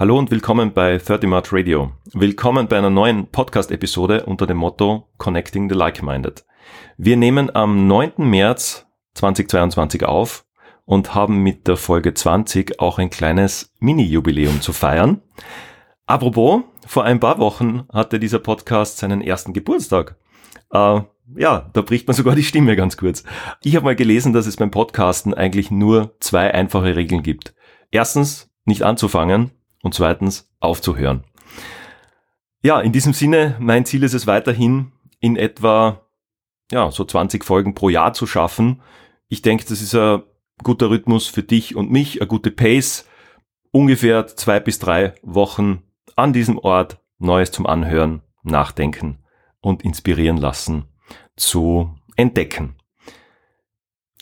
Hallo und willkommen bei 30 Mart Radio. Willkommen bei einer neuen Podcast-Episode unter dem Motto Connecting the Like-Minded. Wir nehmen am 9. März 2022 auf und haben mit der Folge 20 auch ein kleines Mini-Jubiläum zu feiern. Apropos, vor ein paar Wochen hatte dieser Podcast seinen ersten Geburtstag. Äh, ja, da bricht man sogar die Stimme ganz kurz. Ich habe mal gelesen, dass es beim Podcasten eigentlich nur zwei einfache Regeln gibt. Erstens, nicht anzufangen und zweitens aufzuhören. Ja, in diesem Sinne, mein Ziel ist es weiterhin, in etwa ja, so 20 Folgen pro Jahr zu schaffen. Ich denke, das ist ein guter Rhythmus für dich und mich, eine gute Pace. Ungefähr zwei bis drei Wochen an diesem Ort Neues zum Anhören, Nachdenken und inspirieren lassen zu entdecken.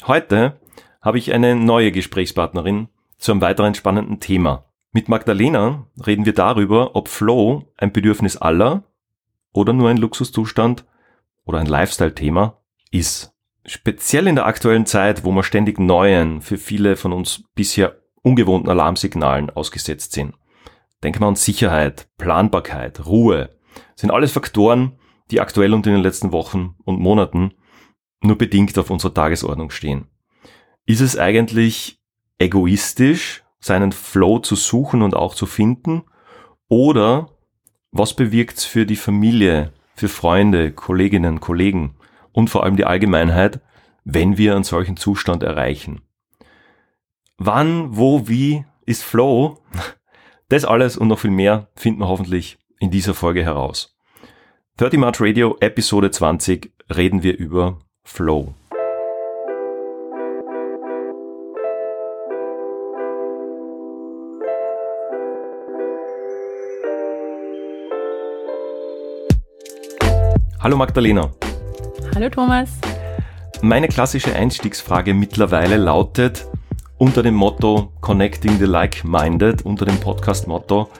Heute habe ich eine neue Gesprächspartnerin zu einem weiteren spannenden Thema. Mit Magdalena reden wir darüber, ob Flow ein Bedürfnis aller oder nur ein Luxuszustand oder ein Lifestyle-Thema ist. Speziell in der aktuellen Zeit, wo wir ständig neuen, für viele von uns bisher ungewohnten Alarmsignalen ausgesetzt sind. Denken wir an Sicherheit, Planbarkeit, Ruhe. sind alles Faktoren, die aktuell und in den letzten Wochen und Monaten nur bedingt auf unserer Tagesordnung stehen. Ist es eigentlich egoistisch, seinen Flow zu suchen und auch zu finden? Oder was bewirkt es für die Familie, für Freunde, Kolleginnen, Kollegen und vor allem die Allgemeinheit, wenn wir einen solchen Zustand erreichen? Wann, wo, wie ist Flow? Das alles und noch viel mehr finden wir hoffentlich in dieser Folge heraus. 30 March Radio Episode 20 reden wir über Flow. Hallo Magdalena. Hallo Thomas. Meine klassische Einstiegsfrage mittlerweile lautet unter dem Motto Connecting the Like-Minded, unter dem Podcast-Motto,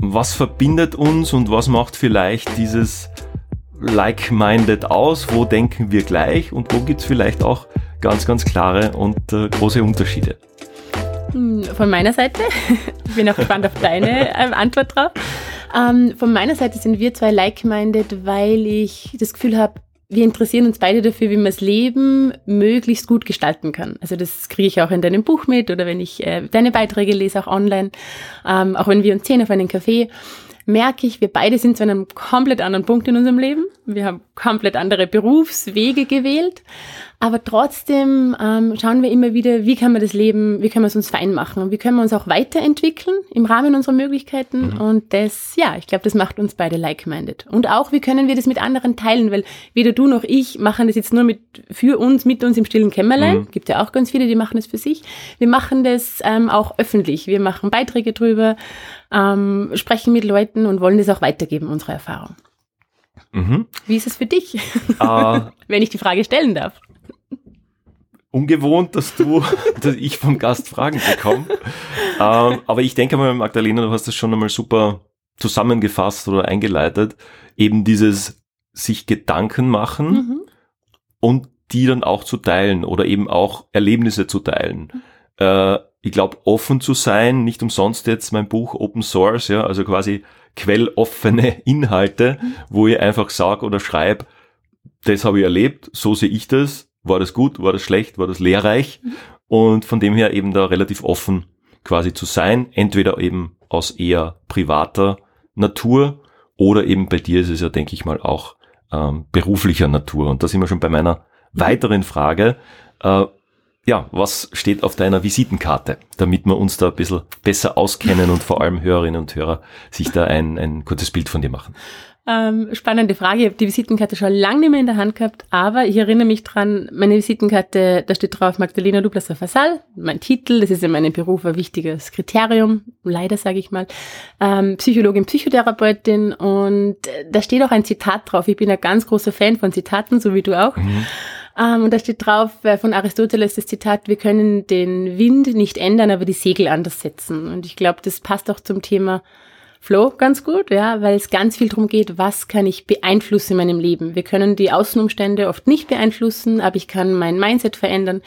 was verbindet uns und was macht vielleicht dieses Like-Minded aus? Wo denken wir gleich und wo gibt es vielleicht auch ganz, ganz klare und äh, große Unterschiede? Hm, von meiner Seite, ich bin auch gespannt auf deine äh, Antwort drauf. Ähm, von meiner Seite sind wir zwei like-minded, weil ich das Gefühl habe, wir interessieren uns beide dafür, wie man das Leben möglichst gut gestalten kann. Also das kriege ich auch in deinem Buch mit oder wenn ich äh, deine Beiträge lese, auch online, ähm, auch wenn wir uns sehen auf einen Café merke ich, wir beide sind zu einem komplett anderen Punkt in unserem Leben. Wir haben komplett andere Berufswege gewählt. Aber trotzdem ähm, schauen wir immer wieder, wie kann man das Leben, wie können wir es uns fein machen und wie können wir uns auch weiterentwickeln im Rahmen unserer Möglichkeiten. Mhm. Und das, ja, ich glaube, das macht uns beide like-minded. Und auch, wie können wir das mit anderen teilen, weil weder du noch ich machen das jetzt nur mit, für uns, mit uns im stillen Kämmerlein. Mhm. Gibt ja auch ganz viele, die machen das für sich. Wir machen das ähm, auch öffentlich. Wir machen Beiträge drüber, ähm, sprechen mit Leuten und wollen das auch weitergeben, unsere Erfahrung. Mhm. Wie ist es für dich, uh, wenn ich die Frage stellen darf? ungewohnt, dass du, dass ich vom Gast Fragen bekomme. ähm, aber ich denke mal, Magdalena, du hast das schon einmal super zusammengefasst oder eingeleitet. Eben dieses sich Gedanken machen mhm. und die dann auch zu teilen oder eben auch Erlebnisse zu teilen. Mhm. Äh, ich glaube, offen zu sein, nicht umsonst jetzt mein Buch Open Source, ja, also quasi quelloffene Inhalte, wo ich einfach sage oder schreibe, das habe ich erlebt, so sehe ich das, war das gut, war das schlecht, war das lehrreich und von dem her eben da relativ offen quasi zu sein, entweder eben aus eher privater Natur oder eben bei dir ist es ja, denke ich mal, auch ähm, beruflicher Natur. Und da sind wir schon bei meiner weiteren Frage. Äh, ja, was steht auf deiner Visitenkarte, damit wir uns da ein bisschen besser auskennen und vor allem Hörerinnen und Hörer sich da ein, ein kurzes Bild von dir machen? Ähm, spannende Frage. Ich habe die Visitenkarte schon lange nicht mehr in der Hand gehabt, aber ich erinnere mich dran, meine Visitenkarte, da steht drauf Magdalena Duplasser Fasal, mein Titel, das ist in meinem Beruf ein wichtiges Kriterium, leider sage ich mal, ähm, Psychologin, Psychotherapeutin und da steht auch ein Zitat drauf. Ich bin ein ganz großer Fan von Zitaten, so wie du auch. Mhm. Um, und da steht drauf äh, von Aristoteles das Zitat, wir können den Wind nicht ändern, aber die Segel anders setzen. Und ich glaube, das passt auch zum Thema Flow ganz gut, ja, weil es ganz viel darum geht, was kann ich beeinflussen in meinem Leben. Wir können die Außenumstände oft nicht beeinflussen, aber ich kann mein Mindset verändern.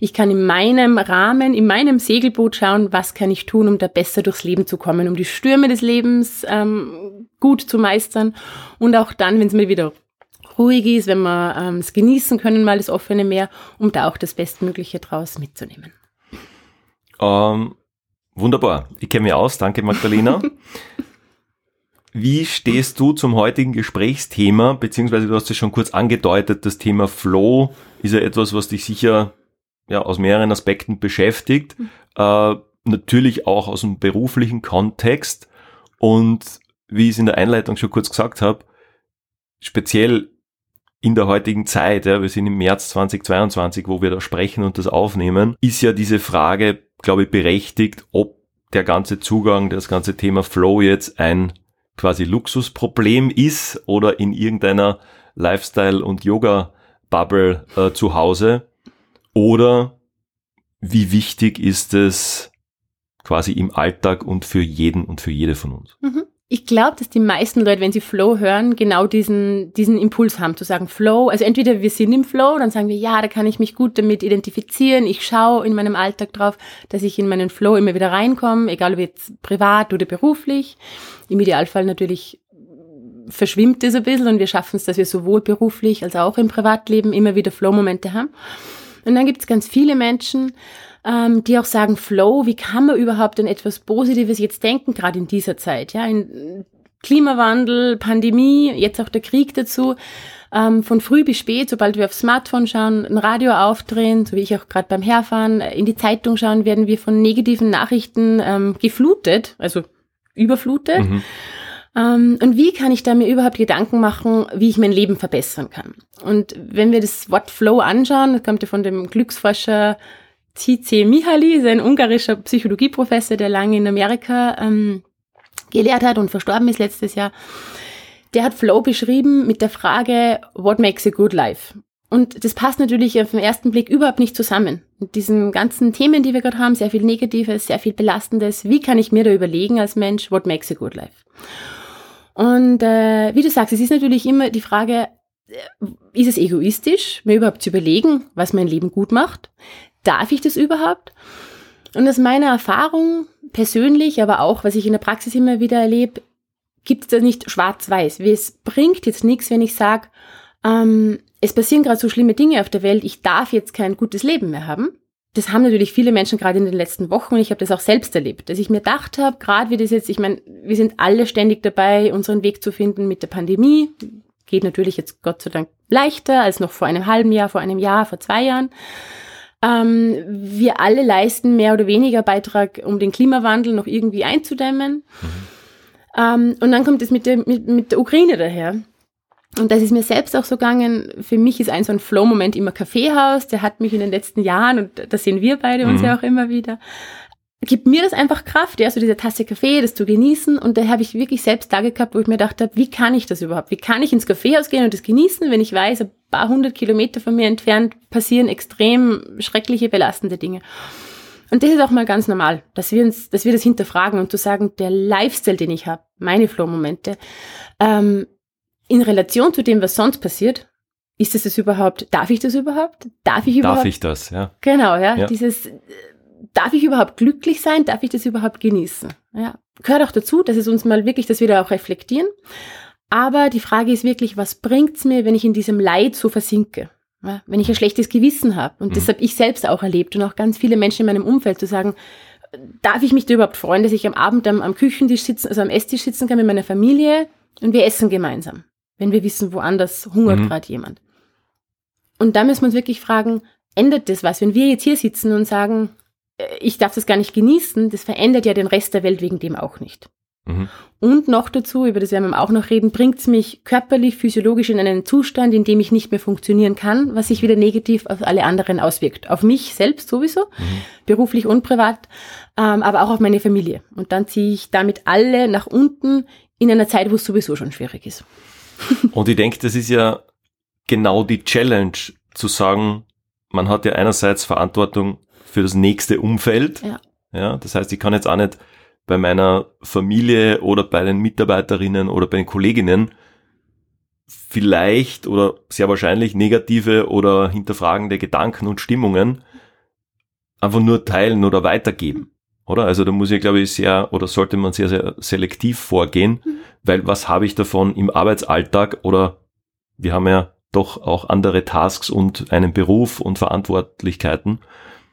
Ich kann in meinem Rahmen, in meinem Segelboot schauen, was kann ich tun, um da besser durchs Leben zu kommen, um die Stürme des Lebens ähm, gut zu meistern und auch dann, wenn es mir wieder ruhig ist, wenn wir ähm, es genießen können, mal das offene Meer, um da auch das Bestmögliche draus mitzunehmen. Ähm, wunderbar. Ich kenne mich aus. Danke, Magdalena. Wie stehst du zum heutigen Gesprächsthema, beziehungsweise du hast es schon kurz angedeutet, das Thema Flow ist ja etwas, was dich sicher ja, aus mehreren Aspekten beschäftigt, mhm. äh, natürlich auch aus dem beruflichen Kontext und wie ich es in der Einleitung schon kurz gesagt habe, speziell in der heutigen Zeit, ja, wir sind im März 2022, wo wir da sprechen und das aufnehmen, ist ja diese Frage, glaube ich, berechtigt, ob der ganze Zugang, das ganze Thema Flow jetzt ein quasi Luxusproblem ist oder in irgendeiner Lifestyle- und Yoga-Bubble äh, zu Hause oder wie wichtig ist es quasi im Alltag und für jeden und für jede von uns. Mhm. Ich glaube, dass die meisten Leute, wenn sie Flow hören, genau diesen, diesen Impuls haben, zu sagen Flow. Also entweder wir sind im Flow, dann sagen wir, ja, da kann ich mich gut damit identifizieren. Ich schaue in meinem Alltag drauf, dass ich in meinen Flow immer wieder reinkomme, egal ob jetzt privat oder beruflich. Im Idealfall natürlich verschwimmt es ein bisschen und wir schaffen es, dass wir sowohl beruflich als auch im Privatleben immer wieder Flow-Momente haben. Und dann gibt es ganz viele Menschen, ähm, die auch sagen, Flow, wie kann man überhaupt an etwas Positives jetzt denken, gerade in dieser Zeit, ja, in Klimawandel, Pandemie, jetzt auch der Krieg dazu, ähm, von früh bis spät, sobald wir aufs Smartphone schauen, ein Radio aufdrehen, so wie ich auch gerade beim Herfahren, in die Zeitung schauen, werden wir von negativen Nachrichten ähm, geflutet, also überflutet. Mhm. Um, und wie kann ich da mir überhaupt Gedanken machen, wie ich mein Leben verbessern kann? Und wenn wir das Wort Flow anschauen, das kommt ja von dem Glücksforscher Cice Mihaly ist ein ungarischer Psychologieprofessor, der lange in Amerika ähm, gelehrt hat und verstorben ist letztes Jahr. Der hat Flow beschrieben mit der Frage, what makes a good life? Und das passt natürlich auf den ersten Blick überhaupt nicht zusammen. Mit diesen ganzen Themen, die wir gerade haben, sehr viel Negatives, sehr viel Belastendes. Wie kann ich mir da überlegen als Mensch, what makes a good life? Und äh, wie du sagst, es ist natürlich immer die Frage, äh, ist es egoistisch, mir überhaupt zu überlegen, was mein Leben gut macht? Darf ich das überhaupt? Und aus meiner Erfahrung persönlich, aber auch, was ich in der Praxis immer wieder erlebe, gibt es da nicht schwarz-weiß. Es bringt jetzt nichts, wenn ich sage, ähm, es passieren gerade so schlimme Dinge auf der Welt, ich darf jetzt kein gutes Leben mehr haben. Das haben natürlich viele Menschen gerade in den letzten Wochen und ich habe das auch selbst erlebt, dass ich mir gedacht habe, gerade wie das jetzt, ich meine, wir sind alle ständig dabei, unseren Weg zu finden mit der Pandemie. Geht natürlich jetzt Gott sei Dank leichter als noch vor einem halben Jahr, vor einem Jahr, vor zwei Jahren. Ähm, wir alle leisten mehr oder weniger Beitrag, um den Klimawandel noch irgendwie einzudämmen. Ähm, und dann kommt es mit der, mit, mit der Ukraine daher. Und das ist mir selbst auch so gegangen. Für mich ist ein so ein Flow-Moment immer Kaffeehaus. Der hat mich in den letzten Jahren, und da sehen wir beide uns mhm. ja auch immer wieder, gibt mir das einfach Kraft, ja, so diese Tasse Kaffee, das zu genießen. Und da habe ich wirklich selbst Tage gehabt, wo ich mir gedacht habe, wie kann ich das überhaupt? Wie kann ich ins Kaffeehaus gehen und das genießen, wenn ich weiß, ein paar hundert Kilometer von mir entfernt passieren extrem schreckliche, belastende Dinge. Und das ist auch mal ganz normal, dass wir uns, dass wir das hinterfragen und zu sagen, der Lifestyle, den ich habe, meine Flow-Momente, ähm, in Relation zu dem, was sonst passiert, ist es das überhaupt, darf ich das überhaupt? Darf ich überhaupt? Darf ich das, ja. Genau, ja, ja. dieses, darf ich überhaupt glücklich sein? Darf ich das überhaupt genießen? Ja. Gehört auch dazu, dass es uns mal wirklich, dass wir da auch reflektieren. Aber die Frage ist wirklich, was bringt's mir, wenn ich in diesem Leid so versinke? Ja, wenn ich ein schlechtes Gewissen habe. Und mhm. das habe ich selbst auch erlebt und auch ganz viele Menschen in meinem Umfeld zu sagen, darf ich mich da überhaupt freuen, dass ich am Abend am, am Küchentisch sitzen, also am Esstisch sitzen kann mit meiner Familie und wir essen gemeinsam, wenn wir wissen, woanders hungert mhm. gerade jemand. Und da müssen wir uns wirklich fragen, ändert das was, wenn wir jetzt hier sitzen und sagen, ich darf das gar nicht genießen, das verändert ja den Rest der Welt wegen dem auch nicht. Mhm. Und noch dazu, über das werden wir auch noch reden, bringt es mich körperlich, physiologisch in einen Zustand, in dem ich nicht mehr funktionieren kann, was sich wieder negativ auf alle anderen auswirkt. Auf mich selbst sowieso, mhm. beruflich und privat, ähm, aber auch auf meine Familie. Und dann ziehe ich damit alle nach unten in einer Zeit, wo es sowieso schon schwierig ist. und ich denke, das ist ja genau die Challenge, zu sagen, man hat ja einerseits Verantwortung für das nächste Umfeld. Ja. ja. Das heißt, ich kann jetzt auch nicht bei meiner Familie oder bei den Mitarbeiterinnen oder bei den Kolleginnen vielleicht oder sehr wahrscheinlich negative oder hinterfragende Gedanken und Stimmungen einfach nur teilen oder weitergeben. Oder? Also da muss ich, glaube ich, sehr oder sollte man sehr, sehr selektiv vorgehen, mhm. weil was habe ich davon im Arbeitsalltag oder wir haben ja doch auch andere Tasks und einen Beruf und Verantwortlichkeiten.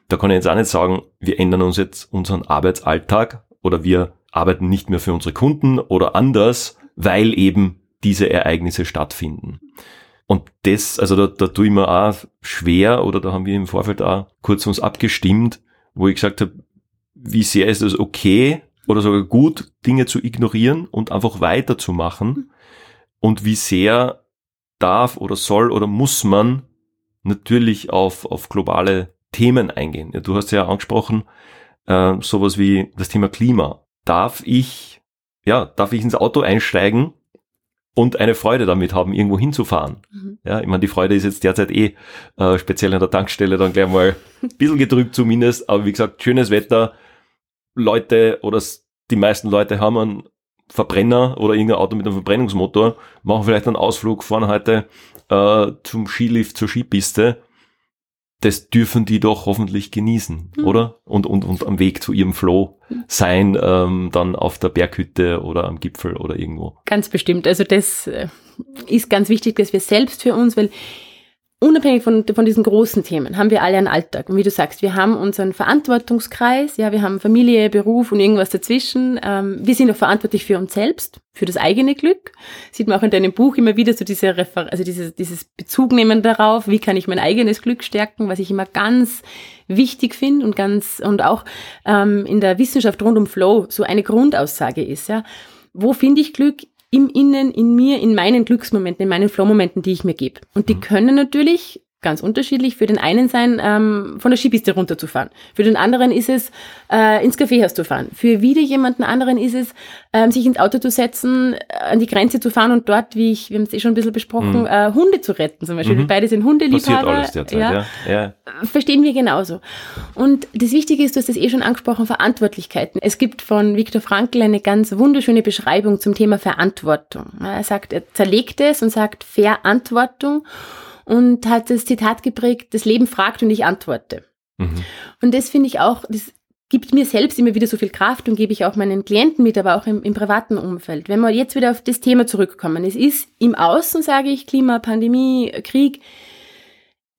Da kann ich jetzt auch nicht sagen, wir ändern uns jetzt unseren Arbeitsalltag oder wir arbeiten nicht mehr für unsere Kunden oder anders, weil eben diese Ereignisse stattfinden. Und das, also da, da tue ich mir auch schwer oder da haben wir im Vorfeld auch kurz uns abgestimmt, wo ich gesagt habe, wie sehr ist es okay oder sogar gut, Dinge zu ignorieren und einfach weiterzumachen und wie sehr darf oder soll oder muss man natürlich auf, auf globale Themen eingehen. Ja, du hast ja angesprochen, äh, sowas wie das Thema Klima. Darf ich, ja, darf ich ins Auto einsteigen und eine Freude damit haben, irgendwo hinzufahren. Mhm. Ja, ich meine, die Freude ist jetzt derzeit eh äh, speziell an der Tankstelle dann gleich mal ein bisschen getrübt zumindest, aber wie gesagt, schönes Wetter, Leute oder die meisten Leute haben einen Verbrenner oder irgendein Auto mit einem Verbrennungsmotor, machen vielleicht einen Ausflug, fahren heute äh, zum Skilift, zur Skipiste. Das dürfen die doch hoffentlich genießen, mhm. oder? Und, und, und am Weg zu ihrem Flow sein, ähm, dann auf der Berghütte oder am Gipfel oder irgendwo. Ganz bestimmt. Also das äh, ist ganz wichtig, dass wir selbst für uns, weil unabhängig von, von diesen großen Themen haben wir alle einen Alltag. Und wie du sagst, wir haben unseren Verantwortungskreis, ja, wir haben Familie, Beruf und irgendwas dazwischen. Ähm, wir sind auch verantwortlich für uns selbst, für das eigene Glück. Sieht man auch in deinem Buch immer wieder so diese Refer also dieses, dieses Bezugnehmen darauf, wie kann ich mein eigenes Glück stärken, was ich immer ganz wichtig finde und ganz, und auch ähm, in der Wissenschaft rund um Flow so eine Grundaussage ist, ja. Wo finde ich Glück? Im Innen, in mir, in meinen Glücksmomenten, in meinen Flow-Momenten, die ich mir gebe. Und die mhm. können natürlich ganz unterschiedlich. Für den einen sein, ähm, von der Skipiste runterzufahren. Für den anderen ist es, äh, ins Kaffeehaus zu fahren. Für wieder jemanden anderen ist es, ähm, sich ins Auto zu setzen, äh, an die Grenze zu fahren und dort, wie ich, wir haben es eh schon ein bisschen besprochen, mhm. äh, Hunde zu retten zum Beispiel. Mhm. Wir beide sind Hundeliebhaber. Alles derzeit, ja, ja. ja. Verstehen wir genauso. Und das Wichtige ist, du hast es eh schon angesprochen, Verantwortlichkeiten. Es gibt von Viktor Frankl eine ganz wunderschöne Beschreibung zum Thema Verantwortung. Er sagt, er zerlegt es und sagt Verantwortung und hat das Zitat geprägt, das Leben fragt und ich antworte. Mhm. Und das finde ich auch, das gibt mir selbst immer wieder so viel Kraft und gebe ich auch meinen Klienten mit, aber auch im, im privaten Umfeld. Wenn wir jetzt wieder auf das Thema zurückkommen, es ist im Außen, sage ich, Klima, Pandemie, Krieg,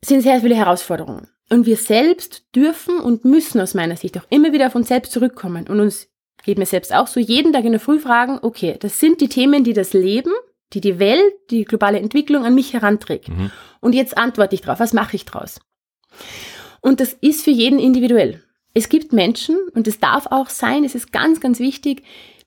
sind sehr viele Herausforderungen. Und wir selbst dürfen und müssen aus meiner Sicht auch immer wieder auf uns selbst zurückkommen und uns, geht mir selbst auch so, jeden Tag in der Früh fragen, okay, das sind die Themen, die das Leben die die Welt, die globale Entwicklung an mich heranträgt. Mhm. Und jetzt antworte ich drauf, was mache ich draus? Und das ist für jeden individuell. Es gibt Menschen, und es darf auch sein, es ist ganz, ganz wichtig,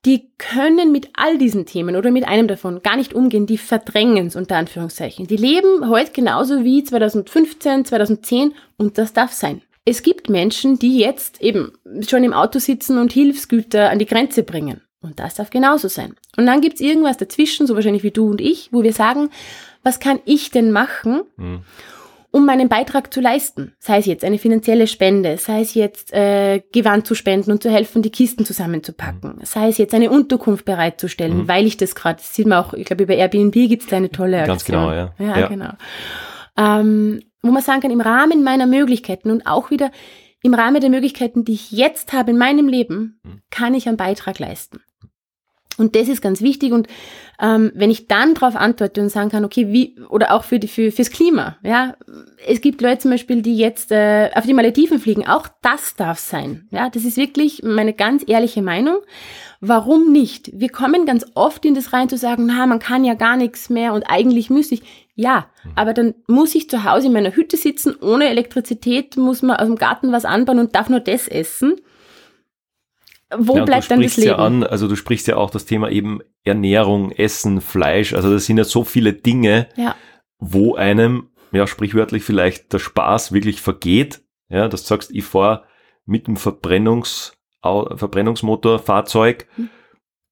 die können mit all diesen Themen oder mit einem davon gar nicht umgehen, die verdrängen es unter Anführungszeichen. Die leben heute genauso wie 2015, 2010 und das darf sein. Es gibt Menschen, die jetzt eben schon im Auto sitzen und Hilfsgüter an die Grenze bringen. Und das darf genauso sein. Und dann gibt's irgendwas dazwischen, so wahrscheinlich wie du und ich, wo wir sagen, was kann ich denn machen, mhm. um meinen Beitrag zu leisten? Sei es jetzt eine finanzielle Spende, sei es jetzt äh, Gewand zu spenden und zu helfen, die Kisten zusammenzupacken, mhm. sei es jetzt eine Unterkunft bereitzustellen, mhm. weil ich das gerade, das sieht man auch, ich glaube über Airbnb gibt's da eine tolle Aktion. Ganz genau, ja. Ja, ja. genau. Ähm, wo man sagen kann, im Rahmen meiner Möglichkeiten und auch wieder im Rahmen der Möglichkeiten, die ich jetzt habe in meinem Leben, mhm. kann ich einen Beitrag leisten. Und das ist ganz wichtig. Und ähm, wenn ich dann darauf antworte und sagen kann, okay, wie, oder auch für die, für, fürs Klima, ja, es gibt Leute zum Beispiel, die jetzt äh, auf die Malediven fliegen, auch das darf sein. Ja, das ist wirklich meine ganz ehrliche Meinung. Warum nicht? Wir kommen ganz oft in das rein zu sagen, na, man kann ja gar nichts mehr und eigentlich müsste ich. Ja, aber dann muss ich zu Hause in meiner Hütte sitzen, ohne Elektrizität, muss man aus dem Garten was anbauen und darf nur das essen wo ja, bleibt dann das Leben? Ja an, also du sprichst ja auch das Thema eben Ernährung, Essen, Fleisch. Also das sind ja so viele Dinge, ja. wo einem, ja sprichwörtlich vielleicht der Spaß wirklich vergeht. Ja, dass du sagst, ich fahre mit dem Verbrennungs, Verbrennungsmotorfahrzeug hm.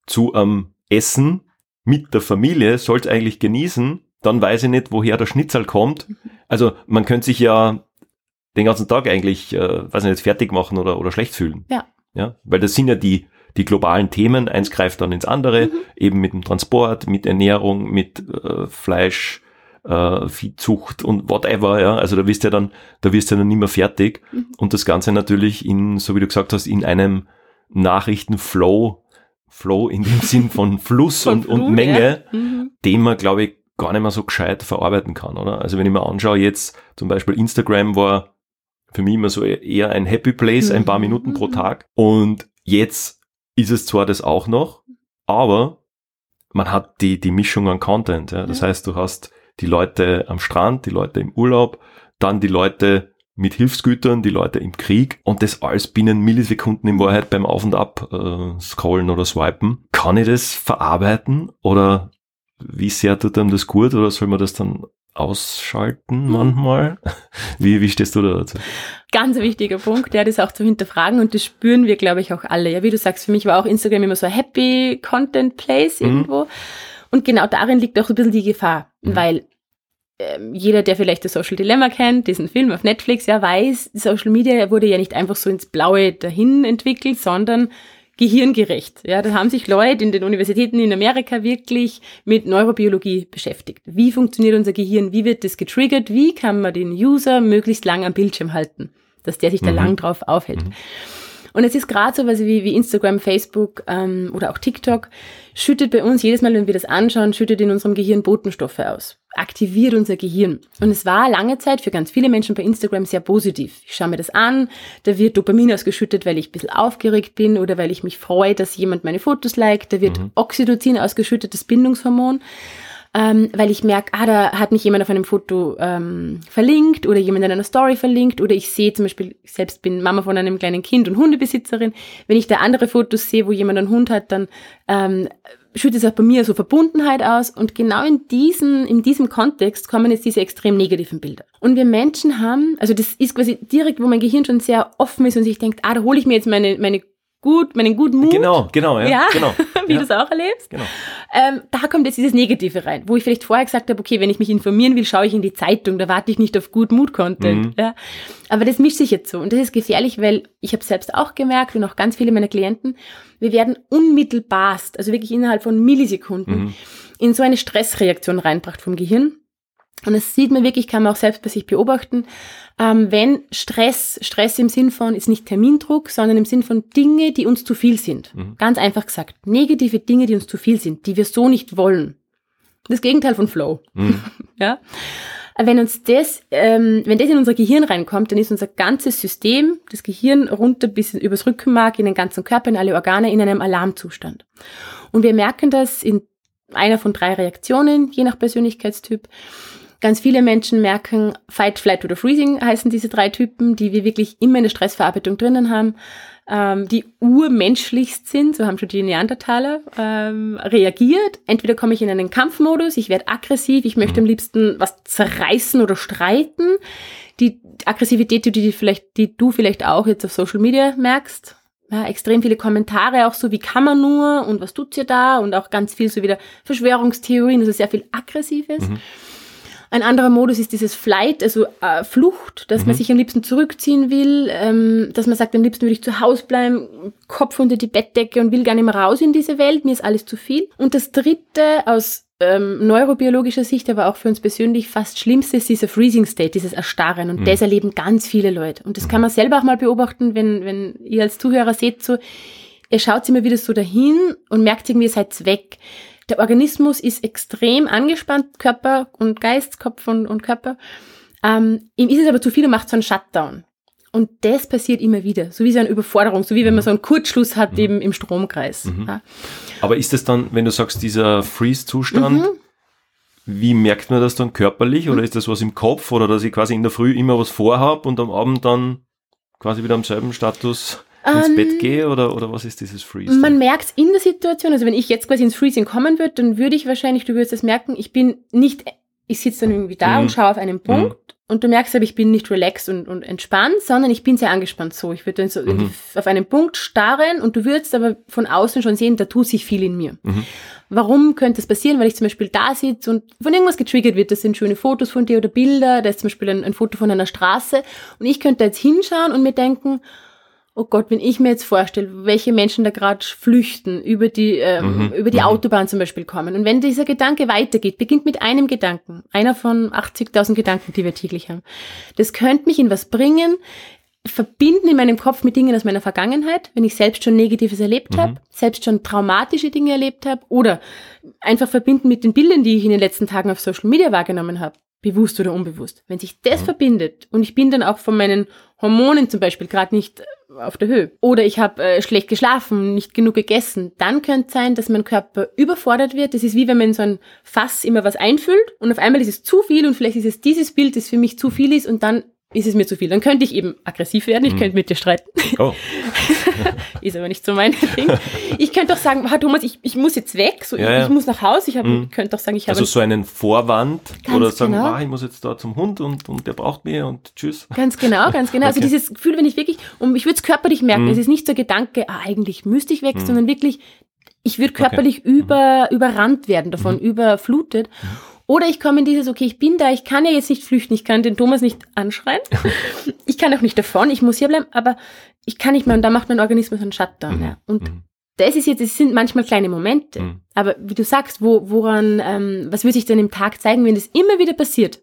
zu am ähm, Essen mit der Familie, soll's eigentlich genießen, dann weiß ich nicht, woher der Schnitzel kommt. Also man könnte sich ja den ganzen Tag eigentlich, äh, weiß ich nicht, fertig machen oder, oder schlecht fühlen. Ja. Ja, weil das sind ja die, die globalen Themen, eins greift dann ins andere, mhm. eben mit dem Transport, mit Ernährung, mit äh, Fleisch, äh, Viehzucht und whatever, ja. Also da wirst du ja dann, da wirst du ja dann nicht mehr fertig. Mhm. Und das Ganze natürlich in, so wie du gesagt hast, in einem Nachrichtenflow, Flow in dem Sinn von Fluss von und, Flut, und Menge, ja. mhm. den man, glaube ich, gar nicht mehr so gescheit verarbeiten kann, oder? Also wenn ich mir anschaue, jetzt zum Beispiel Instagram war für mich immer so eher ein Happy Place, ein paar Minuten pro mhm. Tag. Und jetzt ist es zwar das auch noch, aber man hat die, die Mischung an Content. Ja? Das ja. heißt, du hast die Leute am Strand, die Leute im Urlaub, dann die Leute mit Hilfsgütern, die Leute im Krieg und das alles binnen Millisekunden in Wahrheit beim Auf und Ab äh, scrollen oder swipen. Kann ich das verarbeiten oder wie sehr tut einem das gut oder soll man das dann ausschalten hm. manchmal? Wie, wie stehst du da dazu? Ganz wichtiger Punkt, ja, das auch zu hinterfragen und das spüren wir, glaube ich, auch alle. Ja, wie du sagst, für mich war auch Instagram immer so ein Happy Content Place mhm. irgendwo. Mhm. Und genau darin liegt auch ein bisschen die Gefahr, mhm. weil ähm, jeder, der vielleicht das Social Dilemma kennt, diesen Film auf Netflix, ja weiß, Social Media wurde ja nicht einfach so ins Blaue dahin entwickelt, sondern gehirngerecht. Ja, da haben sich Leute in den Universitäten in Amerika wirklich mit Neurobiologie beschäftigt. Wie funktioniert unser Gehirn? Wie wird das getriggert? Wie kann man den User möglichst lang am Bildschirm halten, dass der sich da mhm. lang drauf aufhält? Mhm. Und es ist gerade so was wie, wie Instagram, Facebook ähm, oder auch TikTok, schüttet bei uns jedes Mal, wenn wir das anschauen, schüttet in unserem Gehirn Botenstoffe aus, aktiviert unser Gehirn. Und es war lange Zeit für ganz viele Menschen bei Instagram sehr positiv. Ich schaue mir das an, da wird Dopamin ausgeschüttet, weil ich ein bisschen aufgeregt bin oder weil ich mich freue, dass jemand meine Fotos liked, da wird mhm. Oxytocin ausgeschüttet, das Bindungshormon ähm, weil ich merke, ah, da hat mich jemand auf einem Foto ähm, verlinkt oder jemand in einer Story verlinkt oder ich sehe zum Beispiel, ich selbst bin Mama von einem kleinen Kind und Hundebesitzerin, wenn ich da andere Fotos sehe, wo jemand einen Hund hat, dann ähm, schüttet es auch bei mir so Verbundenheit aus und genau in diesem, in diesem Kontext kommen jetzt diese extrem negativen Bilder. Und wir Menschen haben, also das ist quasi direkt, wo mein Gehirn schon sehr offen ist und sich denkt, ah, da hole ich mir jetzt meine, meine gut, meinen guten Mut. Genau, genau, ja. ja genau. wie ja. du es auch erlebst. Genau. Ähm, da kommt jetzt dieses Negative rein, wo ich vielleicht vorher gesagt habe, okay, wenn ich mich informieren will, schaue ich in die Zeitung, da warte ich nicht auf gut Mut-Content. Mhm. Ja. Aber das mischt sich jetzt so und das ist gefährlich, weil ich habe selbst auch gemerkt und auch ganz viele meiner Klienten, wir werden unmittelbarst, also wirklich innerhalb von Millisekunden, mhm. in so eine Stressreaktion reinbracht vom Gehirn. Und das sieht man wirklich, kann man auch selbst bei sich beobachten, ähm, wenn Stress, Stress im Sinn von, ist nicht Termindruck, sondern im Sinn von Dinge, die uns zu viel sind. Mhm. Ganz einfach gesagt, negative Dinge, die uns zu viel sind, die wir so nicht wollen. Das Gegenteil von Flow. Mhm. ja. Wenn uns das, ähm, wenn das in unser Gehirn reinkommt, dann ist unser ganzes System, das Gehirn runter bis übers Rückenmark, in den ganzen Körper, in alle Organe, in einem Alarmzustand. Und wir merken das in einer von drei Reaktionen, je nach Persönlichkeitstyp. Ganz viele Menschen merken, Fight, Flight oder Freezing heißen diese drei Typen, die wir wirklich immer in der Stressverarbeitung drinnen haben, ähm, die urmenschlichst sind, so haben schon die Neandertaler ähm, reagiert. Entweder komme ich in einen Kampfmodus, ich werde aggressiv, ich möchte am liebsten was zerreißen oder streiten. Die Aggressivität, die, die, vielleicht, die du vielleicht auch jetzt auf Social Media merkst, ja, extrem viele Kommentare, auch so, wie kann man nur und was tut's ihr da und auch ganz viel so wieder Verschwörungstheorien, also sehr viel Aggressives. Mhm. Ein anderer Modus ist dieses Flight, also äh, Flucht, dass mhm. man sich am liebsten zurückziehen will, ähm, dass man sagt, am liebsten würde ich zu Hause bleiben, Kopf unter die Bettdecke und will gar nicht mehr raus in diese Welt, mir ist alles zu viel. Und das dritte aus ähm, neurobiologischer Sicht, aber auch für uns persönlich fast schlimmste ist dieser Freezing State, dieses Erstarren. Und mhm. das erleben ganz viele Leute. Und das kann man selber auch mal beobachten, wenn, wenn ihr als Zuhörer seht, so, ihr schaut immer wieder so dahin und merkt irgendwie, ihr seid weg. Der Organismus ist extrem angespannt, Körper und Geist, Kopf und, und Körper. Ähm, ihm ist es aber zu viel und macht so einen Shutdown. Und das passiert immer wieder, so wie so eine Überforderung, so wie wenn man so einen Kurzschluss hat mhm. eben im Stromkreis. Mhm. Ja. Aber ist es dann, wenn du sagst, dieser Freeze-Zustand, mhm. wie merkt man das dann körperlich oder ist das was im Kopf oder dass ich quasi in der Früh immer was vorhab und am Abend dann quasi wieder am selben Status? Ins Bett ähm, gehe oder, oder was ist dieses Freeze? Man merkt es in der Situation, also wenn ich jetzt quasi ins Freezing kommen würde, dann würde ich wahrscheinlich, du würdest das merken, ich bin nicht, ich sitze dann irgendwie da mhm. und schaue auf einen Punkt mhm. und du merkst aber, ich bin nicht relaxed und, und entspannt, sondern ich bin sehr angespannt so. Ich würde dann so mhm. auf einen Punkt starren und du würdest aber von außen schon sehen, da tut sich viel in mir. Mhm. Warum könnte das passieren? Weil ich zum Beispiel da sitze und von irgendwas getriggert wird. Das sind schöne Fotos von dir oder Bilder. Da ist zum Beispiel ein, ein Foto von einer Straße. Und ich könnte jetzt hinschauen und mir denken, oh Gott, wenn ich mir jetzt vorstelle, welche Menschen da gerade flüchten, über die, ähm, Mhm, über die mhm. Autobahn zum Beispiel kommen. Und wenn dieser Gedanke weitergeht, beginnt mit einem Gedanken, einer von 80.000 Gedanken, die wir täglich haben. Das könnte mich in was bringen, verbinden in meinem Kopf mit Dingen aus meiner Vergangenheit, wenn ich selbst schon Negatives erlebt Mhm. habe, selbst schon traumatische Dinge erlebt habe oder einfach verbinden mit den Bildern, die ich in den letzten Tagen auf Social Media wahrgenommen habe, bewusst oder unbewusst. Wenn sich das Mhm. verbindet und ich bin dann auch von meinen Hormonen zum Beispiel gerade nicht auf der Höhe oder ich habe äh, schlecht geschlafen, nicht genug gegessen, dann könnte es sein, dass mein Körper überfordert wird. Das ist wie wenn man in so ein Fass immer was einfüllt und auf einmal ist es zu viel und vielleicht ist es dieses Bild, das für mich zu viel ist und dann ist es mir zu viel. Dann könnte ich eben aggressiv werden, ich Mhm. könnte mit dir streiten. Oh, ist aber nicht so mein Ding. Ich könnte doch sagen, Thomas, ich, ich muss jetzt weg, so, Ja, ich, ich muss nach Hause. Ich, hab, Mhm. könnte doch sagen, ich habe also so einen Vorwand oder sagen, genau. ah, ich muss jetzt da zum Hund und, und der braucht mich und tschüss. Ganz genau, ganz genau. Also Okay. dieses Gefühl, wenn ich wirklich, und ich würde es körperlich merken, Mhm. es ist nicht so ein Gedanke, ah, eigentlich müsste ich weg, Mhm. sondern wirklich, ich würde körperlich über, überrannt werden davon, Mhm. überflutet. Oder ich komme in dieses, okay, ich bin da, ich kann ja jetzt nicht flüchten, ich kann den Thomas nicht anschreien, ich kann auch nicht davon, ich muss hier bleiben, aber ich kann nicht mehr und da macht mein Organismus einen Shutdown. Mhm. Ja. Und Mhm. das ist jetzt, es sind manchmal kleine Momente. Mhm. Aber wie du sagst, wo, woran, ähm, was würde sich denn im Tag zeigen, wenn das immer wieder passiert?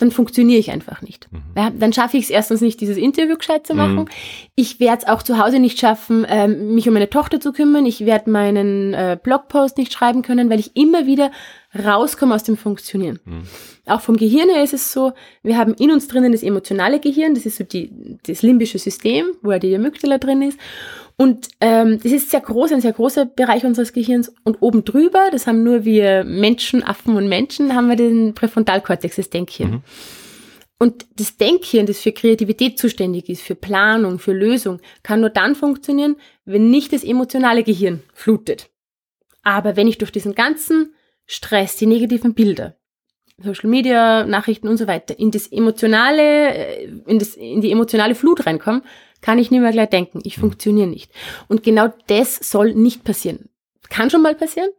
Dann funktioniere ich einfach nicht. Mhm. Dann schaffe ich es erstens nicht, dieses Interview gescheit zu machen. Mhm. Ich werde es auch zu Hause nicht schaffen, ähm, mich um meine Tochter zu kümmern. Ich werde meinen äh, Blogpost nicht schreiben können, weil ich immer wieder rauskomme aus dem Funktionieren. Mhm. Auch vom Gehirn her ist es so, wir haben in uns drinnen das emotionale Gehirn, das ist so die, das limbische System, wo ja die Amygdala drin ist. Und ähm, das ist sehr groß, ein sehr großer Bereich unseres Gehirns. Und oben drüber, das haben nur wir Menschen, Affen und Menschen, haben wir den Präfrontalkortex, das Denkhirn. Mhm. Und das Denkhirn, das für Kreativität zuständig ist, für Planung, für Lösung, kann nur dann funktionieren, wenn nicht das emotionale Gehirn flutet. Aber wenn ich durch diesen ganzen Stress, die negativen Bilder, Social Media, Nachrichten und so weiter, in das emotionale, äh, in, das, in die emotionale Flut reinkomme, kann ich nicht mehr gleich denken, ich funktioniere nicht. Und genau das soll nicht passieren. Kann schon mal passieren,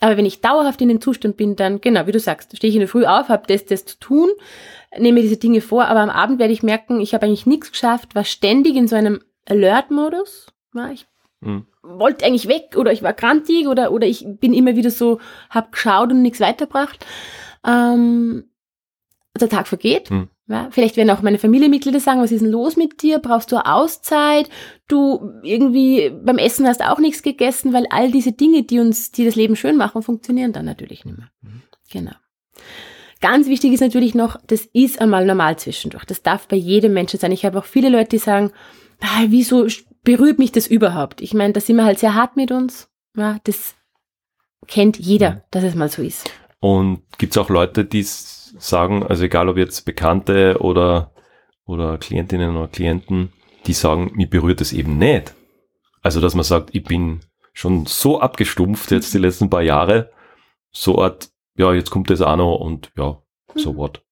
aber wenn ich dauerhaft in dem Zustand bin, dann, genau, wie du sagst, stehe ich in der Früh auf, habe das, das zu tun, nehme mir diese Dinge vor, aber am Abend werde ich merken, ich habe eigentlich nichts geschafft, war ständig in so einem Alert-Modus. Ja, ich Mhm. wollte eigentlich weg oder ich war grantig oder, oder ich bin immer wieder so, hab geschaut und nichts weitergebracht. Ähm, der Tag vergeht. Mhm. Ja, vielleicht werden auch meine Familienmitglieder sagen, was ist denn los mit dir? Brauchst du Auszeit? Du irgendwie beim Essen hast auch nichts gegessen, weil all diese Dinge, die uns, die das Leben schön machen, funktionieren dann natürlich nicht mehr. Genau. Ganz wichtig ist natürlich noch, das ist einmal normal zwischendurch. Das darf bei jedem Menschen sein. Ich habe auch viele Leute, die sagen, ah, wieso berührt mich das überhaupt? Ich meine, da sind wir halt sehr hart mit uns. Ja, das kennt jeder, Mhm. dass es mal so ist. Und gibt's auch Leute, die sagen, also egal ob jetzt Bekannte oder, oder Klientinnen oder Klienten, die sagen, mich berührt es eben nicht. Also, dass man sagt, ich bin schon so abgestumpft jetzt die letzten paar Jahre, so Art, ja, jetzt kommt das auch noch und ja, so Mhm. what.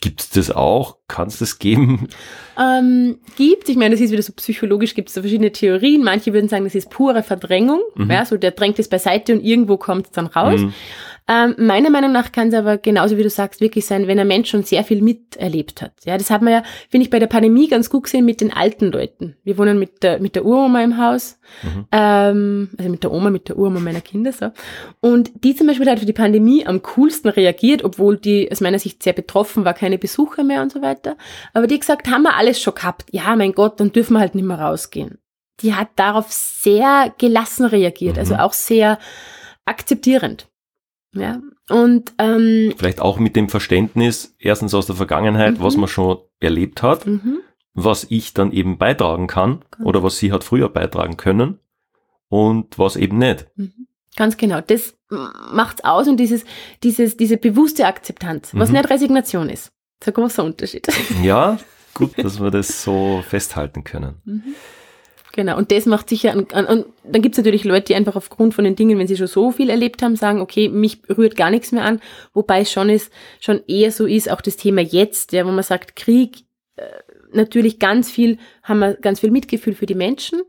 Gibt's das auch? Kann es das geben? Ähm, gibt, ich meine, das ist wieder so psychologisch, gibt es so verschiedene Theorien. Manche würden sagen, das ist pure Verdrängung. Mhm. Ja, so der drängt es beiseite und irgendwo kommt es dann raus. Mhm. Ähm, meiner Meinung nach kann es aber genauso wie du sagst wirklich sein, wenn ein Mensch schon sehr viel miterlebt hat. Ja, das hat man ja, finde ich, bei der Pandemie ganz gut gesehen mit den alten Leuten. Wir wohnen mit der, mit der Uroma im Haus, Mhm. ähm, also mit der Oma, mit der Uroma meiner Kinder so. Und die zum Beispiel hat für die Pandemie am coolsten reagiert, obwohl die aus meiner Sicht sehr betroffen war, keine Besucher mehr und so weiter. Aber die hat gesagt, haben wir alles schon gehabt. Ja, mein Gott, dann dürfen wir halt nicht mehr rausgehen. Die hat darauf sehr gelassen reagiert, also Mhm. auch sehr akzeptierend. Ja, und ähm, Vielleicht auch mit dem Verständnis, erstens aus der Vergangenheit, Mhm. was man schon erlebt hat, mhm, was ich dann eben beitragen kann Ganz oder was sie hat früher beitragen können und was eben nicht. mhm. ganz genau. Das macht's aus und dieses, dieses, diese bewusste Akzeptanz, was Mhm. nicht Resignation ist. Das ist ein großer Unterschied. Ja, gut, dass wir das so festhalten können. Genau, und das macht sicher, an, und dann gibt's natürlich Leute, die einfach aufgrund von den Dingen, wenn sie schon so viel erlebt haben, sagen, okay, mich rührt gar nichts mehr an, wobei es schon ist, schon eher so ist, auch das Thema jetzt, ja, wo man sagt, Krieg, äh, natürlich ganz viel, haben wir ganz viel Mitgefühl für die Menschen,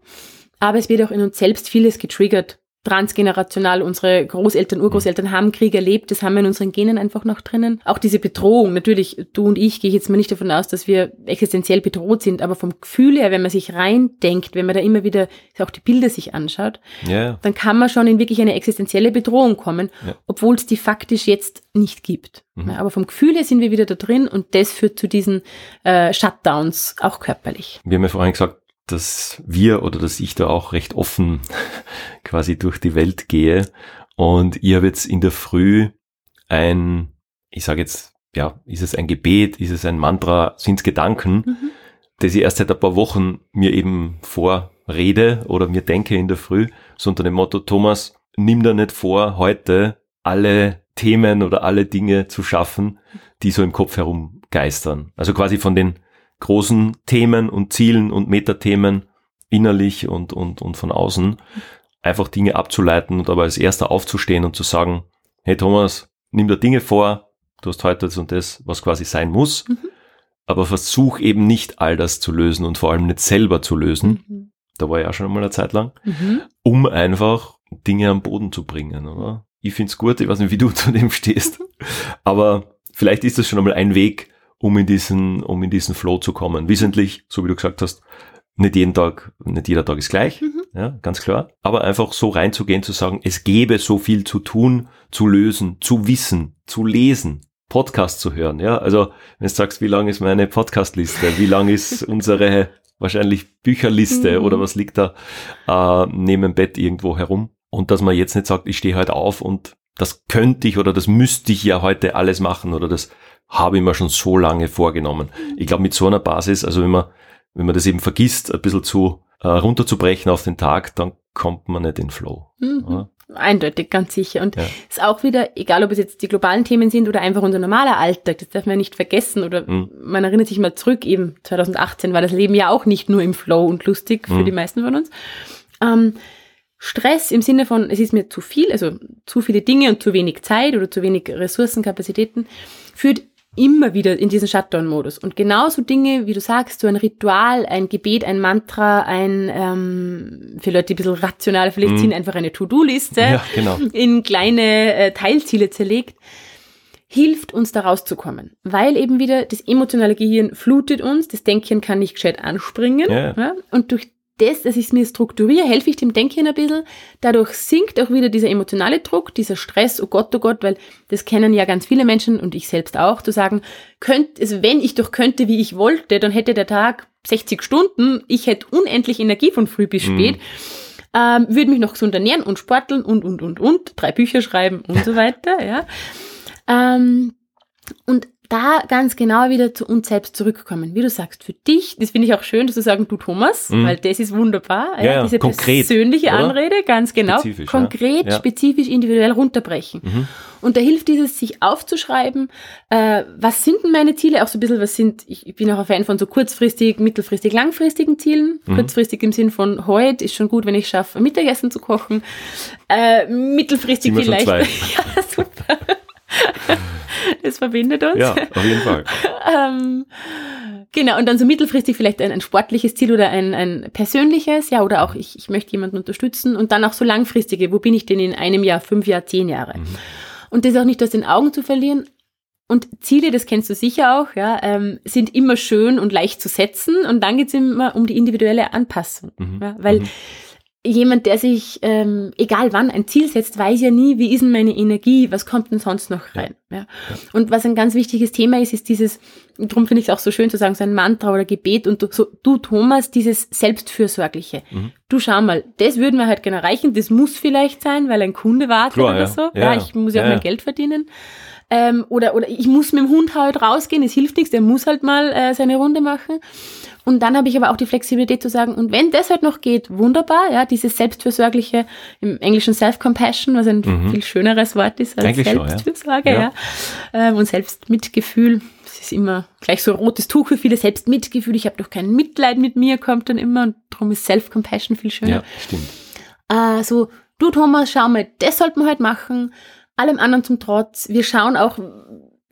aber es wird auch in uns selbst vieles getriggert, transgenerational, unsere Großeltern, Urgroßeltern haben Krieg erlebt, das haben wir in unseren Genen einfach noch drinnen. Auch diese Bedrohung, natürlich, du und ich gehe jetzt mal nicht davon aus, dass wir existenziell bedroht sind, aber vom Gefühl her, wenn man sich reindenkt, wenn man da immer wieder auch die Bilder sich anschaut, Ja, dann kann man schon in wirklich eine existenzielle Bedrohung kommen, Ja. obwohl es die faktisch jetzt nicht gibt. Mhm. Aber vom Gefühl her sind wir wieder da drin und das führt zu diesen äh, Shutdowns, auch körperlich. wir haben ja vorhin gesagt, dass wir oder dass ich da auch recht offen quasi durch die Welt gehe und ihr habt jetzt in der Früh ein, ich sage jetzt, ja, ist es ein Gebet, ist es ein Mantra, sind es Gedanken, Mhm. das ich erst seit ein paar Wochen mir eben vorrede oder mir denke in der Früh, so unter dem Motto, Thomas, nimm dir nicht vor, heute alle Themen oder alle Dinge zu schaffen, die so im Kopf herumgeistern. Also quasi von den großen Themen und Zielen und Metathemen innerlich und, und, und von außen einfach Dinge abzuleiten und aber als erster aufzustehen und zu sagen, hey Thomas, nimm dir Dinge vor, du hast heute das und das, was quasi sein muss, Mhm. aber versuch eben nicht all das zu lösen und vor allem nicht selber zu lösen. Mhm. Da war ich auch schon einmal eine Zeit lang, Mhm. um einfach Dinge am Boden zu bringen, oder? Ich find's gut, ich weiß nicht, wie du zu dem stehst, aber vielleicht ist das schon einmal ein Weg, um in diesen, um in diesen Flow zu kommen. Wissentlich, so wie du gesagt hast, nicht jeden Tag, nicht jeder Tag ist gleich, Mhm. ja, ganz klar. Aber einfach so reinzugehen, zu sagen, es gäbe so viel zu tun, zu lösen, zu wissen, zu lesen, Podcast zu hören, ja. Also, wenn du sagst, wie lang ist meine Podcastliste, wie lang ist unsere wahrscheinlich Bücherliste Mhm. oder was liegt da äh, neben dem Bett irgendwo herum? Und dass man jetzt nicht sagt, ich stehe heute auf und das könnte ich oder das müsste ich ja heute alles machen oder das habe ich mir schon so lange vorgenommen. Ich glaube, mit so einer Basis, also wenn man, wenn man das eben vergisst, ein bisschen zu äh, runterzubrechen auf den Tag, dann kommt man nicht in Flow. Mhm. Eindeutig, ganz sicher. Und Ja. ist auch wieder, egal ob es jetzt die globalen Themen sind oder einfach unser normaler Alltag, das darf man ja nicht vergessen. Oder Mhm. man erinnert sich mal zurück, eben 2018 war das Leben ja auch nicht nur im Flow und lustig für Mhm. die meisten von uns. Ähm, Stress im Sinne von, es ist mir zu viel, also zu viele Dinge und zu wenig Zeit oder zu wenig Ressourcen, Kapazitäten, führt immer wieder in diesen Shutdown-Modus. Und genauso Dinge, wie du sagst, so ein Ritual, ein Gebet, ein Mantra, ein, ähm, für Leute, die ein bisschen rationaler vielleicht Mhm. sind, einfach eine To-Do-Liste Ja, genau. in kleine äh, Teilziele zerlegt, hilft uns da rauszukommen. Weil eben wieder das emotionale Gehirn flutet uns, das Denken kann nicht gescheit anspringen. Ja. Und durch das, dass ich es mir strukturiere, helfe ich dem Denken ein bisschen. Dadurch sinkt auch wieder dieser emotionale Druck, dieser Stress, oh Gott, oh Gott, weil das kennen ja ganz viele Menschen und ich selbst auch, zu sagen, könnt, also wenn ich doch könnte, wie ich wollte, dann hätte der Tag 60 Stunden, ich hätte unendlich Energie von früh bis Mhm. spät ähm, würde mich noch gesund ernähren und sporteln und, und, und, und, drei Bücher schreiben und so weiter, ja. Ähm, und da ganz genau wieder zu uns selbst zurückkommen. Wie du sagst, für dich, das finde ich auch schön, dass du sagen, du Thomas, Mhm. weil das ist wunderbar. Ja, ja, diese konkret, persönliche oder? Anrede, ganz genau. Spezifisch, konkret, Ja. spezifisch, individuell runterbrechen. Mhm. Und da hilft dieses, sich aufzuschreiben, äh, was sind denn meine Ziele? Auch so ein bisschen, was sind, ich, bin auch ein Fan von so kurzfristig, mittelfristig, langfristigen Zielen. Mhm. Kurzfristig im Sinn von heute ist schon gut, wenn ich schaffe, Mittagessen zu kochen. Äh, mittelfristig vielleicht. ja, super. Das verbindet uns. Ja, auf jeden Fall. Ähm, genau, und dann so mittelfristig vielleicht ein, ein sportliches Ziel oder ein, ein persönliches, ja, oder auch ich, ich möchte jemanden unterstützen und dann auch so langfristige, wo bin ich denn in einem Jahr, fünf Jahr, zehn Jahre? Mhm. Und das auch nicht aus den Augen zu verlieren. Und Ziele, das kennst du sicher auch, ja, ähm, sind immer schön und leicht zu setzen und dann geht's immer um die individuelle Anpassung. Mhm. Ja, weil Mhm. Jemand, der sich, ähm, egal wann, ein Ziel setzt, weiß ja nie, wie ist denn meine Energie, was kommt denn sonst noch rein. Ja. Und was ein ganz wichtiges Thema ist, ist dieses, darum finde ich es auch so schön zu sagen, so ein Mantra oder Gebet und du, so, du Thomas, dieses Selbstfürsorgliche. Mhm. Du schau mal, das würden wir halt gerne erreichen, das muss vielleicht sein, weil ein Kunde wartet Klar, oder ja. so. Ja, Ja, ich muss ja auch mein. Geld verdienen. Ähm, oder, oder ich muss mit dem Hund halt rausgehen, es hilft nichts, der muss halt mal äh, seine Runde machen. Und dann habe ich aber auch die Flexibilität zu sagen, und wenn das halt noch geht, wunderbar, ja, dieses selbstfürsorgliche, im Englischen Self-Compassion, was ein Mhm. viel schöneres Wort ist als Eigentlich schon, ja. Selbstfürsorge, Ja. Ähm, und Selbstmitgefühl, das ist immer gleich so ein rotes Tuch für viele Selbstmitgefühl, ich habe doch kein Mitleid mit mir, kommt dann immer, und darum ist Self-Compassion viel schöner Ja, stimmt. äh, so, du Thomas, schau mal, das sollten wir halt machen, allem anderen zum Trotz. Wir schauen auch,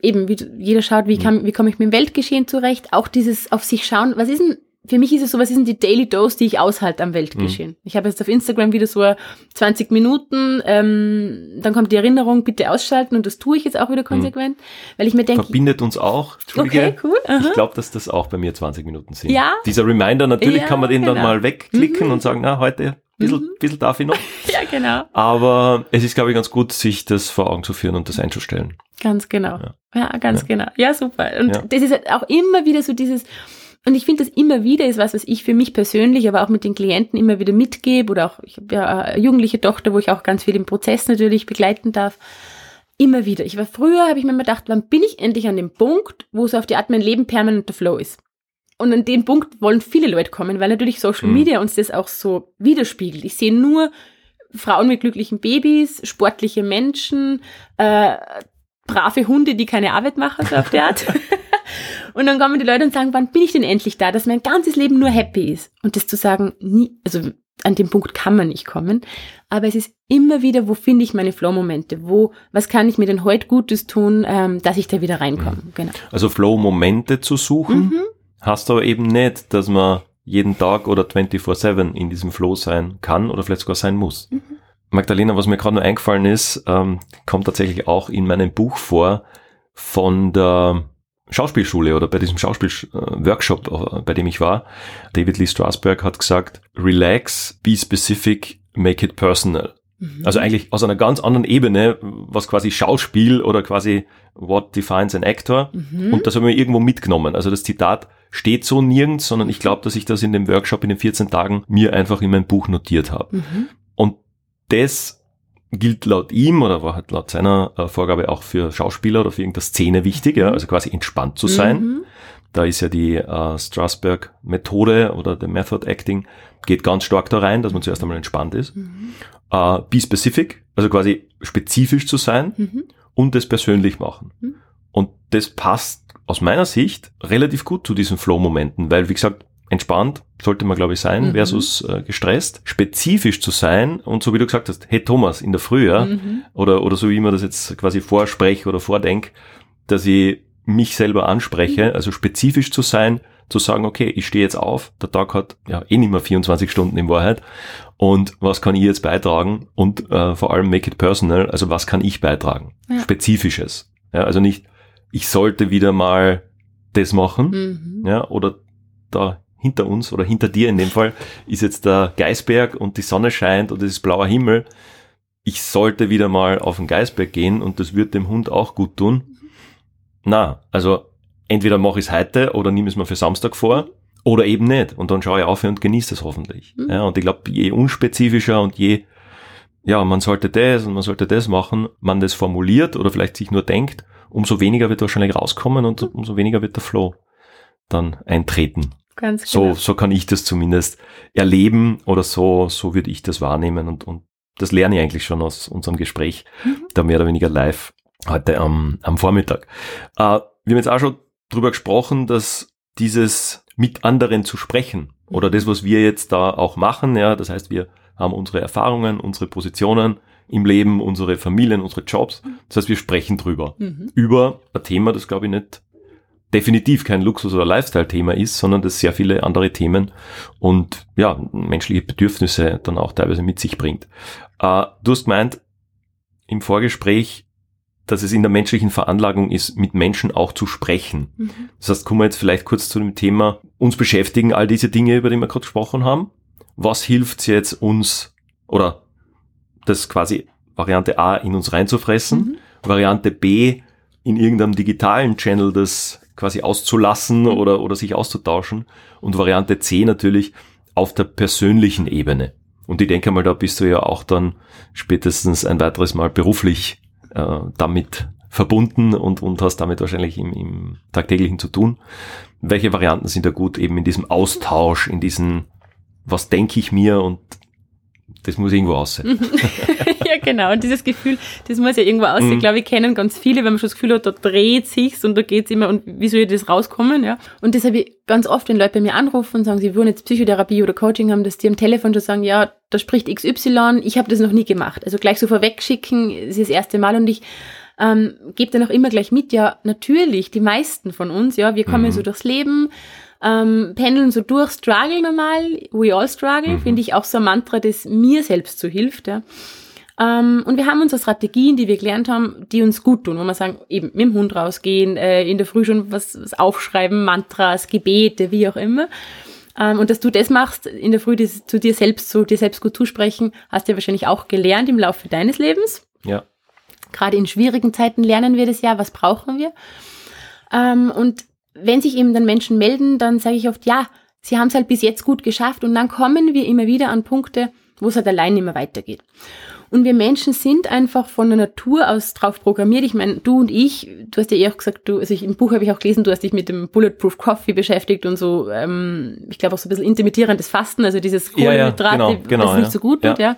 eben, wie jeder schaut, wie, kann, wie komme ich mit dem Weltgeschehen zurecht, auch dieses auf sich schauen, was ist denn für mich ist es so, was ist denn die Daily Dose, die ich aushalte am Weltgeschehen? Mhm. Ich habe jetzt auf Instagram wieder so 20 Minuten, ähm, dann kommt die Erinnerung, bitte ausschalten und das tue ich jetzt auch wieder mhm. konsequent, mhm. weil ich mir denke... Verbindet uns auch, Okay, cool. Aha. Ich glaube, dass das auch bei mir 20 Minuten sind. Ja. Dieser Reminder, natürlich ja, kann man den genau. dann mal wegklicken mhm. und sagen, na, heute bisschen, mhm. bisschen darf ich noch. ja, genau. Aber es ist, glaube ich, ganz gut, sich das vor Augen zu führen und das einzustellen. Ganz genau. Ja, ja ganz ja. genau. Ja, super. Und ja. das ist halt auch immer wieder so dieses, und ich finde das immer wieder ist was, was ich für mich persönlich, aber auch mit den Klienten immer wieder mitgebe oder auch, ich habe ja eine jugendliche Tochter, wo ich auch ganz viel im Prozess natürlich begleiten darf. Immer wieder. Ich war früher, habe ich mir immer gedacht, wann bin ich endlich an dem Punkt, wo so auf die Art mein Leben permanenter Flow ist? Und an den Punkt wollen viele Leute kommen, weil natürlich Social mhm. Media uns das auch so widerspiegelt. Ich sehe nur Frauen mit glücklichen Babys, sportliche Menschen, äh, brave Hunde, die keine Arbeit machen, so auf der Art. und dann kommen die Leute und sagen, wann bin ich denn endlich da, dass mein ganzes Leben nur happy ist? Und das zu sagen, nie, also an dem Punkt kann man nicht kommen. Aber es ist immer wieder, wo finde ich meine Flow-Momente? Wo, was kann ich mir denn heute Gutes tun, ähm, dass ich da wieder reinkomme? Mhm. Genau. Also Flow-Momente zu suchen. Mhm hast aber eben nicht, dass man jeden Tag oder 24-7 in diesem Flow sein kann oder vielleicht sogar sein muss. Mhm. Magdalena, was mir gerade noch eingefallen ist, ähm, kommt tatsächlich auch in meinem Buch vor von der Schauspielschule oder bei diesem Schauspielworkshop, äh, bei dem ich war. David Lee Strasberg hat gesagt, relax, be specific, make it personal. Mhm. Also eigentlich aus einer ganz anderen Ebene, was quasi Schauspiel oder quasi what defines an actor. Mhm. Und das haben wir irgendwo mitgenommen. Also das Zitat steht so nirgends, sondern ich glaube, dass ich das in dem Workshop in den 14 Tagen mir einfach in mein Buch notiert habe. Mhm. Und das gilt laut ihm oder war halt laut seiner äh, Vorgabe auch für Schauspieler oder für irgendeine Szene wichtig, ja, also quasi entspannt zu sein. Mhm. Da ist ja die äh, Strasberg-Methode oder der Method Acting geht ganz stark da rein, dass man zuerst einmal entspannt ist. Mhm. Äh, be specific, also quasi spezifisch zu sein mhm. und das persönlich machen. Mhm. Und das passt aus meiner Sicht relativ gut zu diesen Flow-Momenten, weil, wie gesagt, entspannt sollte man, glaube ich, sein, mhm. versus äh, gestresst. Spezifisch zu sein und so wie du gesagt hast, hey Thomas, in der Früh, ja, mhm. oder, oder so wie man das jetzt quasi vorspreche oder vordenke, dass ich mich selber anspreche, mhm. also spezifisch zu sein, zu sagen, okay, ich stehe jetzt auf, der Tag hat ja eh nicht mehr 24 Stunden in Wahrheit und was kann ich jetzt beitragen und äh, vor allem make it personal, also was kann ich beitragen? Ja. Spezifisches. Ja, also nicht, ich sollte wieder mal das machen, mhm. ja, oder da hinter uns oder hinter dir in dem Fall ist jetzt der Geisberg und die Sonne scheint und es ist blauer Himmel. Ich sollte wieder mal auf den Geisberg gehen und das wird dem Hund auch gut tun. Na, also entweder mache ich es heute oder nehme es mir für Samstag vor oder eben nicht. Und dann schaue ich auf und genieße es hoffentlich. Mhm. Ja, und ich glaube, je unspezifischer und je, ja, man sollte das und man sollte das machen, man das formuliert oder vielleicht sich nur denkt, umso weniger wird wahrscheinlich rauskommen und mhm. umso weniger wird der Flow dann eintreten. Ganz genau. So, so kann ich das zumindest erleben oder so, so würde ich das wahrnehmen und, und das lerne ich eigentlich schon aus unserem Gespräch, mhm. da mehr oder weniger live heute am, am Vormittag. Äh, wir haben jetzt auch schon drüber gesprochen, dass dieses mit anderen zu sprechen oder das, was wir jetzt da auch machen, ja, das heißt, wir haben unsere Erfahrungen, unsere Positionen im Leben, unsere Familien, unsere Jobs. Das heißt, wir sprechen drüber. Mhm. Über ein Thema, das glaube ich nicht definitiv kein Luxus- oder Lifestyle-Thema ist, sondern das sehr viele andere Themen und ja, menschliche Bedürfnisse dann auch teilweise mit sich bringt. Äh, du hast gemeint im Vorgespräch, dass es in der menschlichen Veranlagung ist, mit Menschen auch zu sprechen. Mhm. Das heißt, kommen wir jetzt vielleicht kurz zu dem Thema, uns beschäftigen all diese Dinge, über die wir gerade gesprochen haben. Was hilft jetzt uns oder das quasi Variante A in uns reinzufressen, mhm. Variante B in irgendeinem digitalen Channel das quasi auszulassen mhm. oder, oder sich auszutauschen und Variante C natürlich auf der persönlichen Ebene. Und ich denke mal, da bist du ja auch dann spätestens ein weiteres Mal beruflich äh, damit verbunden und, und hast damit wahrscheinlich im, im tagtäglichen zu tun. Welche Varianten sind da gut eben in diesem Austausch, in diesen, was denke ich mir und das muss irgendwo aussehen. ja, genau. Und dieses Gefühl, das muss ja irgendwo aussehen. Mhm. Ich glaube, ich kennen ganz viele, wenn man schon das Gefühl hat, da dreht sich's und da geht's immer und wie soll ich das rauskommen, ja. Und ich ganz oft, wenn Leute bei mir anrufen und sagen, sie wollen jetzt Psychotherapie oder Coaching haben, dass die am Telefon schon sagen, ja, da spricht XY, ich habe das noch nie gemacht. Also gleich so vorwegschicken, ist das erste Mal und ich ähm, gebe dann auch immer gleich mit, ja, natürlich, die meisten von uns, ja, wir kommen mhm. so durchs Leben, Ähm, pendeln so durch, struggle normal, we all struggle, Mhm. finde ich auch so ein Mantra, das mir selbst so hilft. Ja. Ähm, und wir haben unsere Strategien, die wir gelernt haben, die uns gut tun, wo wir sagen, eben mit dem Hund rausgehen, äh, in der Früh schon was, was aufschreiben, Mantras, Gebete, wie auch immer. Ähm, und dass du das machst, in der Früh das, zu dir selbst, so dir selbst gut zusprechen, hast du ja wahrscheinlich auch gelernt im Laufe deines Lebens. Ja. Gerade in schwierigen Zeiten lernen wir das ja, was brauchen wir. Ähm, und wenn sich eben dann Menschen melden, dann sage ich oft, ja, sie haben es halt bis jetzt gut geschafft und dann kommen wir immer wieder an Punkte, wo es halt allein mehr weitergeht. Und wir Menschen sind einfach von der Natur aus drauf programmiert. Ich meine, du und ich, du hast ja eh auch gesagt, du, also ich, im Buch habe ich auch gelesen, du hast dich mit dem Bulletproof Coffee beschäftigt und so, ähm, ich glaube auch so ein bisschen intermittierendes Fasten, also dieses Ja, ja, Kohlenhydrate, genau, genau, was nicht ja. so gut Ja. tut, ja.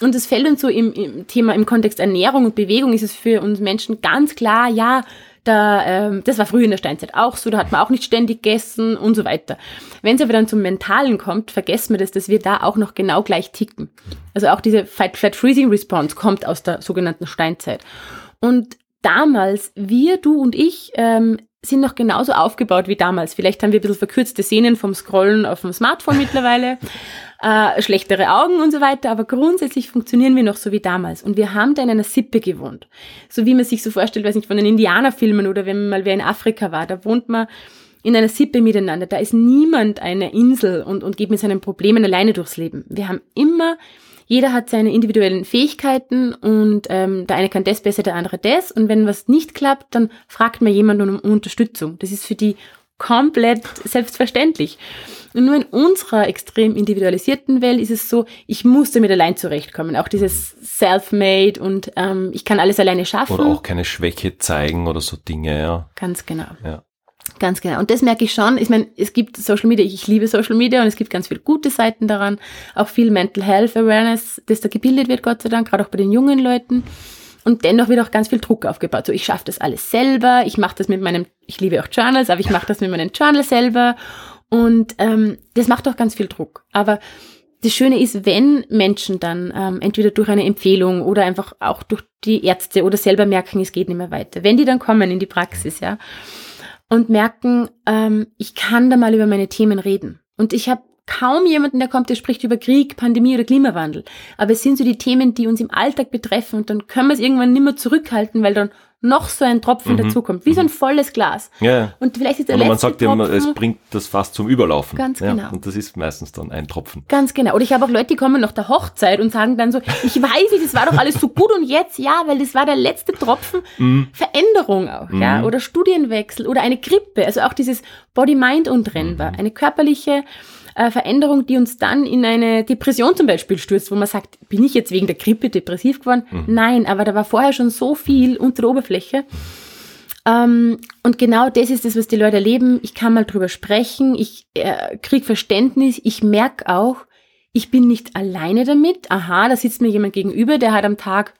Und es fällt uns so im, im Thema, im Kontext Ernährung und Bewegung ist es für uns Menschen ganz klar, ja, da, ähm, das war früher in der Steinzeit auch so, da hat man auch nicht ständig gegessen und so weiter. Wenn es aber dann zum Mentalen kommt, vergessen wir das, dass wir da auch noch genau gleich ticken. Also auch diese Fight-Flat-Freezing-Response kommt aus der sogenannten Steinzeit. Und damals, wir, du und ich, ähm, sind noch genauso aufgebaut wie damals. Vielleicht haben wir ein bisschen verkürzte Sehnen vom Scrollen auf dem Smartphone mittlerweile, äh, schlechtere Augen und so weiter, aber grundsätzlich funktionieren wir noch so wie damals. Und wir haben da in einer Sippe gewohnt. So wie man sich so vorstellt, weiß nicht, von den Indianerfilmen oder wenn man mal wer in Afrika war, da wohnt man in einer Sippe miteinander. Da ist niemand eine Insel und, und geht mit seinen Problemen alleine durchs Leben. Wir haben immer jeder hat seine individuellen Fähigkeiten und ähm, der eine kann das besser, der andere das. Und wenn was nicht klappt, dann fragt man jemanden um Unterstützung. Das ist für die komplett selbstverständlich. Und nur in unserer extrem individualisierten Welt ist es so, ich muss damit allein zurechtkommen. Auch dieses Self-Made und ähm, ich kann alles alleine schaffen. Oder auch keine Schwäche zeigen oder so Dinge, ja. Ganz genau. Ja. Ganz genau. Und das merke ich schon. Ich meine, es gibt Social Media, ich liebe Social Media und es gibt ganz viele gute Seiten daran. Auch viel Mental Health Awareness, das da gebildet wird, Gott sei Dank, gerade auch bei den jungen Leuten. Und dennoch wird auch ganz viel Druck aufgebaut. So, ich schaffe das alles selber, ich mache das mit meinem, ich liebe auch Journals, aber ich mache das mit meinem Journal selber. Und ähm, das macht auch ganz viel Druck. Aber das Schöne ist, wenn Menschen dann ähm, entweder durch eine Empfehlung oder einfach auch durch die Ärzte oder selber merken, es geht nicht mehr weiter, wenn die dann kommen in die Praxis, ja, und merken, ähm, ich kann da mal über meine Themen reden. Und ich habe kaum jemanden, der kommt, der spricht über Krieg, Pandemie oder Klimawandel. Aber es sind so die Themen, die uns im Alltag betreffen und dann können wir es irgendwann nicht mehr zurückhalten, weil dann noch so ein Tropfen Mhm. dazukommt, wie so ein volles Glas. Ja. Und vielleicht ist der Oder man letzte sagt ja, immer, Tropfen, es bringt das fast zum Überlaufen. Ganz ja, genau. Und das ist meistens dann ein Tropfen. Ganz genau. Oder ich habe auch Leute, die kommen nach der Hochzeit und sagen dann so, ich weiß nicht, das war doch alles so gut und jetzt ja, weil das war der letzte Tropfen Mhm. Veränderung auch, ja, oder Studienwechsel oder eine Grippe, also auch dieses Body-Mind untrennbar, Mhm. eine körperliche äh, Veränderung, die uns dann in eine Depression zum Beispiel stürzt, wo man sagt, bin ich jetzt wegen der Grippe depressiv geworden? Mhm. Nein, aber da war vorher schon so viel unter der Oberfläche. Ähm, und genau das ist das, was die Leute erleben. Ich kann mal drüber sprechen, ich äh, krieg Verständnis, ich merke auch, ich bin nicht alleine damit. Aha, da sitzt mir jemand gegenüber, der hat am Tag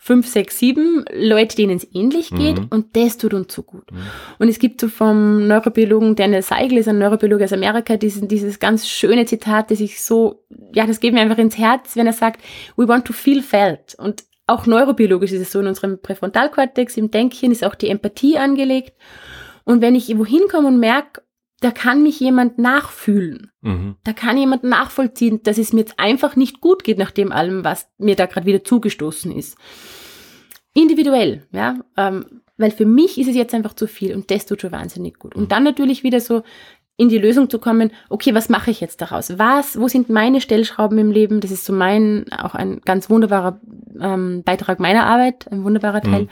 fünf, sechs, sieben Leute, denen es ähnlich geht und das tut uns so gut. Und es gibt so vom Neurobiologen Daniel Seigel, ist ein Neurobiologe aus Amerika, diesen, dieses ganz schöne Zitat, das ich so, ja, das geht mir einfach ins Herz, wenn er sagt, we want to feel felt. Und auch neurobiologisch ist es so, in unserem Präfrontalkortex, im Denkchen ist auch die Empathie angelegt. Und wenn ich wohin komme und merke, da kann mich jemand nachfühlen, Mhm. da kann jemand nachvollziehen, dass es mir jetzt einfach nicht gut geht nach dem allem, was mir da gerade wieder zugestoßen ist. Individuell, ja, ähm, weil für mich ist es jetzt einfach zu viel und das tut schon wahnsinnig gut. Und dann natürlich wieder so in die Lösung zu kommen, okay, was mache ich jetzt daraus? Was, wo sind meine Stellschrauben im Leben? Das ist so mein, auch ein ganz wunderbarer ähm, Beitrag meiner Arbeit, ein wunderbarer Teil. Mhm.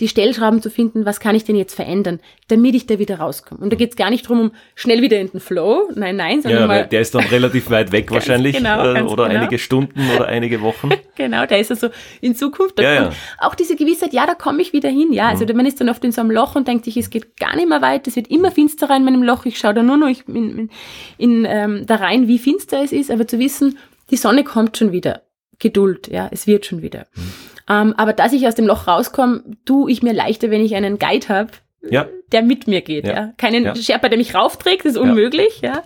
Die Stellschrauben zu finden, was kann ich denn jetzt verändern, damit ich da wieder rauskomme. Und da geht es gar nicht drum, um schnell wieder in den Flow, nein, nein, sondern Ja, mal der ist dann relativ weit weg wahrscheinlich. genau, äh, oder genau. einige Stunden oder einige Wochen. Genau, da ist er so in Zukunft. Da Ja, ja. Auch diese Gewissheit, ja, da komme ich wieder hin. Ja, also man ist dann oft in so einem Loch und denkt sich, es geht gar nicht mehr weit, es wird immer finsterer in meinem Loch. Ich schaue da nur noch in, in, in, ähm, da rein, wie finster es ist, aber zu wissen, die Sonne kommt schon wieder. Geduld, ja, es wird schon wieder. Mhm. Ähm, aber dass ich aus dem Loch rauskomme, tue ich mir leichter, wenn ich einen Guide habe, Ja, der mit mir geht, Ja. ja. Keinen Ja. Sherpa, der mich raufträgt, das ist unmöglich, ja.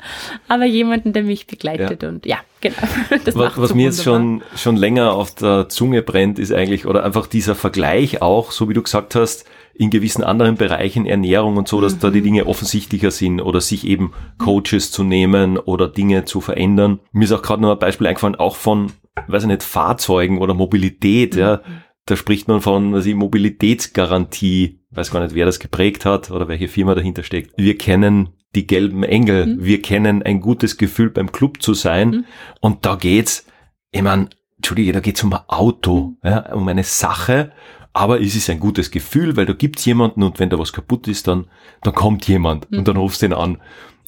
Aber jemanden, der mich begleitet und ja, genau. Das was, was so mir jetzt schon, schon länger auf der Zunge brennt, ist eigentlich, oder einfach dieser Vergleich auch, so wie du gesagt hast, in gewissen anderen Bereichen, Ernährung und so, dass da die Dinge offensichtlicher sind oder sich eben Coaches zu nehmen oder Dinge zu verändern. Mir ist auch gerade noch ein Beispiel eingefallen, auch von, weiß ich nicht, Fahrzeugen oder Mobilität, ja. Da spricht man von, was ich, Mobilitätsgarantie. Weiß gar nicht, wer das geprägt hat oder welche Firma dahinter steckt. Wir kennen die gelben Engel. Mhm. Wir kennen ein gutes Gefühl beim Club zu sein. Mhm. Und da geht's, ich mein, Entschuldige, da geht's um ein Auto, ja, um eine Sache. Aber es ist ein gutes Gefühl, weil da gibt's jemanden und wenn da was kaputt ist, dann, dann kommt jemand Mhm. und dann rufst du ihn an.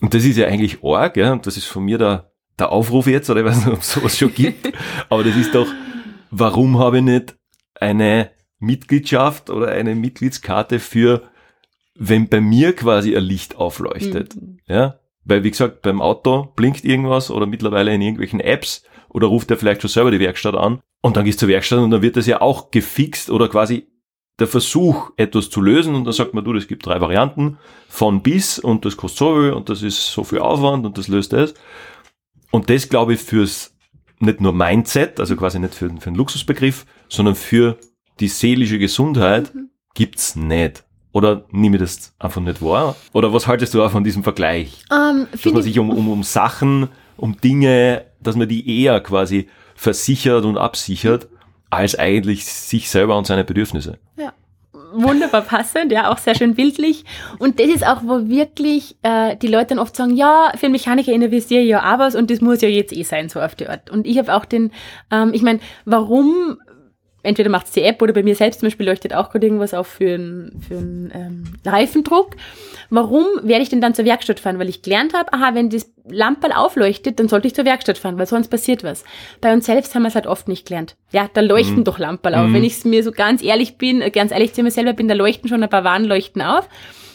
Und das ist ja eigentlich arg, ja, und das ist von mir der, der Aufruf jetzt, oder ich weiß nicht, ob es sowas schon gibt. Aber das ist doch, warum habe ich nicht eine Mitgliedschaft oder eine Mitgliedskarte für, wenn bei mir quasi ein Licht aufleuchtet? Mhm. Ja, weil wie gesagt, beim Auto blinkt irgendwas oder mittlerweile in irgendwelchen Apps oder ruft er vielleicht schon selber die Werkstatt an und dann gehst du zur Werkstatt und dann wird das ja auch gefixt oder quasi der Versuch, etwas zu lösen und dann sagt man, du, es gibt drei Varianten von bis und das kostet so viel und das ist so viel Aufwand und das löst das. Und das glaube ich fürs nicht nur Mindset, also quasi nicht für, für einen Luxusbegriff, sondern für die seelische Gesundheit Mhm. gibt's nicht. Oder nehme ich das einfach nicht wahr? Oder was haltest du auch von diesem Vergleich? Ähm, dass man ich- sich um, um, um Sachen, um Dinge, dass man die eher quasi versichert und absichert, als eigentlich sich selber und seine Bedürfnisse. Wunderbar passend, ja, auch sehr schön bildlich. Und das ist auch, wo wirklich äh, die Leute dann oft sagen, ja, für einen Mechaniker investiere ich ja auch was und das muss ja jetzt eh sein, so auf die Art. Und ich habe auch den, ähm, ich meine, warum, entweder macht's die App oder bei mir selbst zum Beispiel leuchtet auch gerade irgendwas auf für einen für einen, ähm, Reifendruck. Warum werde ich denn dann zur Werkstatt fahren? Weil ich gelernt habe, aha, wenn das Lamperl aufleuchtet, dann sollte ich zur Werkstatt fahren, weil sonst passiert was. Bei uns selbst haben wir es halt oft nicht gelernt. Ja, da leuchten Mhm. doch Lamperl auf. Mhm. Wenn ich es mir so ganz ehrlich bin, äh, ganz ehrlich zu mir selber bin, da leuchten schon ein paar Warnleuchten auf.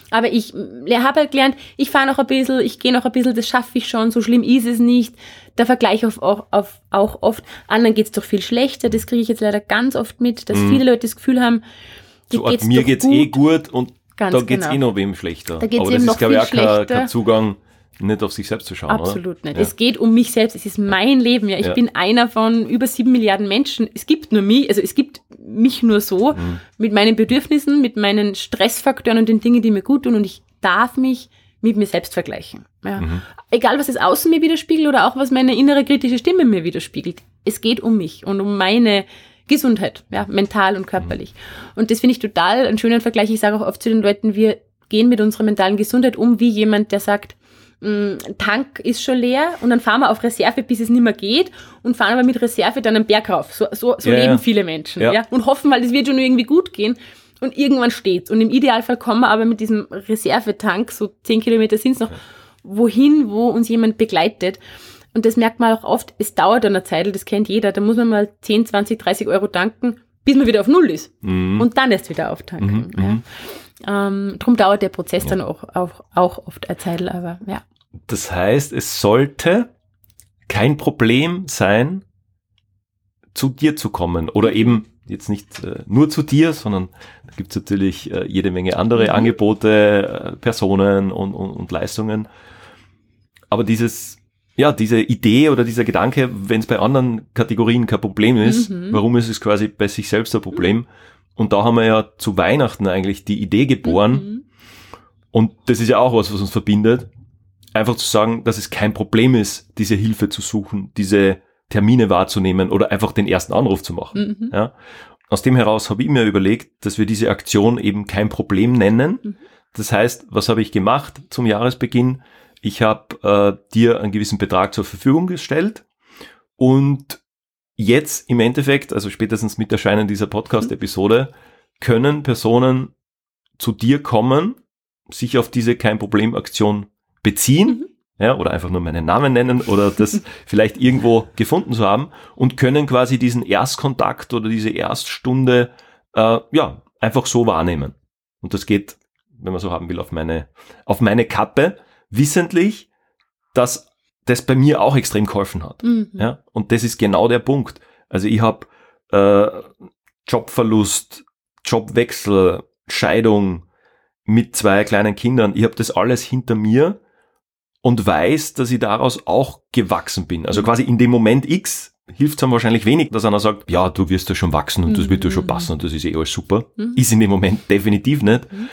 Aber ich habe halt gelernt, ich fahre noch ein bisschen, ich gehe noch ein bisschen, das schaffe ich schon, so schlimm ist es nicht. Der Vergleich auf, auf, auf auch oft, anderen geht's doch viel schlechter, das kriege ich jetzt leider ganz oft mit, dass Mhm. viele Leute das Gefühl haben, So, geht's mir geht's gut. eh gut und Ganz da geht's genau. eh noch wem schlechter. Da geht's Aber das ist, glaube ich, auch kein, kein Zugang, nicht auf sich selbst zu schauen, Absolut oder? nicht. Ja. Es geht um mich selbst. Es ist mein Leben. Ja, ich Ja. bin einer von über sieben Milliarden Menschen. Es gibt nur mich, also es gibt mich nur so Mhm. mit meinen Bedürfnissen, mit meinen Stressfaktoren und den Dingen, die mir gut tun. Und ich darf mich mit mir selbst vergleichen. Ja. Mhm. Egal, was es außen mir widerspiegelt oder auch was meine innere kritische Stimme mir widerspiegelt. Es geht um mich und um meine Gesundheit, ja, mental und körperlich. Und das finde ich total einen schönen Vergleich. Ich sage auch oft zu den Leuten, wir gehen mit unserer mentalen Gesundheit um wie jemand, der sagt, "Mm, Tank ist schon leer und dann fahren wir auf Reserve, bis es nicht mehr geht und fahren aber mit Reserve dann einen Berg rauf. So, so, so Ja, leben ja. viele Menschen. Ja. Ja. Und hoffen mal, es wird schon irgendwie gut gehen. Und irgendwann steht's. Und im Idealfall kommen wir aber mit diesem Reservetank, so zehn Kilometer sind's noch, wohin, wo uns jemand begleitet. Und das merkt man auch oft, es dauert eine Zeit, das kennt jeder. Da muss man mal 10, 20, 30 Euro tanken, bis man wieder auf Null ist. Mhm. Und dann erst wieder auftanken. Mhm, mhm. Ja. Ähm, drum dauert der Prozess dann auch, auch, auch oft eine Zeit, aber ja. Das heißt, es sollte kein Problem sein, zu dir zu kommen oder eben jetzt nicht äh, nur zu dir, sondern da gibt es natürlich äh, jede Menge andere Mhm. Angebote, äh, Personen und, und, und Leistungen. Aber dieses, ja, diese Idee oder dieser Gedanke, wenn es bei anderen Kategorien kein Problem ist, Mhm. warum ist es quasi bei sich selbst ein Problem? Und da haben wir ja zu Weihnachten eigentlich die Idee geboren, Mhm. und das ist ja auch was, was uns verbindet. Einfach zu sagen, dass es kein Problem ist, diese Hilfe zu suchen, diese Termine wahrzunehmen oder einfach den ersten Anruf zu machen. Mhm. Ja? Aus dem heraus habe ich mir überlegt, dass wir diese Aktion eben kein Problem nennen. Mhm. Das heißt, was habe ich gemacht zum Jahresbeginn? Ich habe äh, dir einen gewissen Betrag zur Verfügung gestellt und jetzt im Endeffekt, also spätestens mit Erscheinen dieser Podcast-Episode, können Personen zu dir kommen, sich auf diese kein Problem Aktion beziehen, Mhm. ja, oder einfach nur meinen Namen nennen oder das vielleicht irgendwo gefunden zu haben und können quasi diesen Erstkontakt oder diese Erststunde äh, ja einfach so wahrnehmen. Und das geht, wenn man so haben will, auf meine auf meine Kappe, wissentlich, dass das bei mir auch extrem geholfen hat. Mhm. Ja, und das ist genau der Punkt. Also ich habe äh, Jobverlust, Jobwechsel, Scheidung mit zwei kleinen Kindern. Ich habe das alles hinter mir und weiß, dass ich daraus auch gewachsen bin. Also quasi in dem Moment X hilft es einem wahrscheinlich wenig, dass einer sagt, ja, du wirst ja schon wachsen und das wird ja schon Mhm. passen und das ist eh alles super. Mhm. Ist in dem Moment definitiv nicht. Mhm.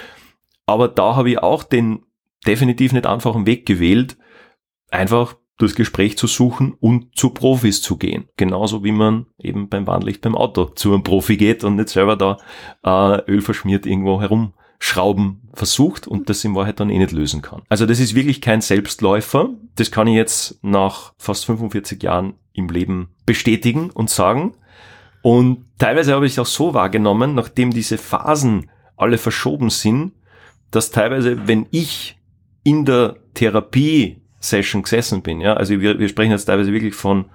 Aber da habe ich auch den definitiv nicht einfachen Weg gewählt, einfach das Gespräch zu suchen und zu Profis zu gehen. Genauso wie man eben beim Warnlicht beim Auto zu einem Profi geht und nicht selber da äh, Öl verschmiert irgendwo herumschrauben versucht und das in Wahrheit dann eh nicht lösen kann. Also das ist wirklich kein Selbstläufer. Das kann ich jetzt nach fast 45 Jahren im Leben bestätigen und sagen. Und teilweise habe ich es auch so wahrgenommen, nachdem diese Phasen alle verschoben sind, dass teilweise, wenn ich in der Therapie-Session gesessen bin, ja, also wir, wir sprechen jetzt teilweise wirklich von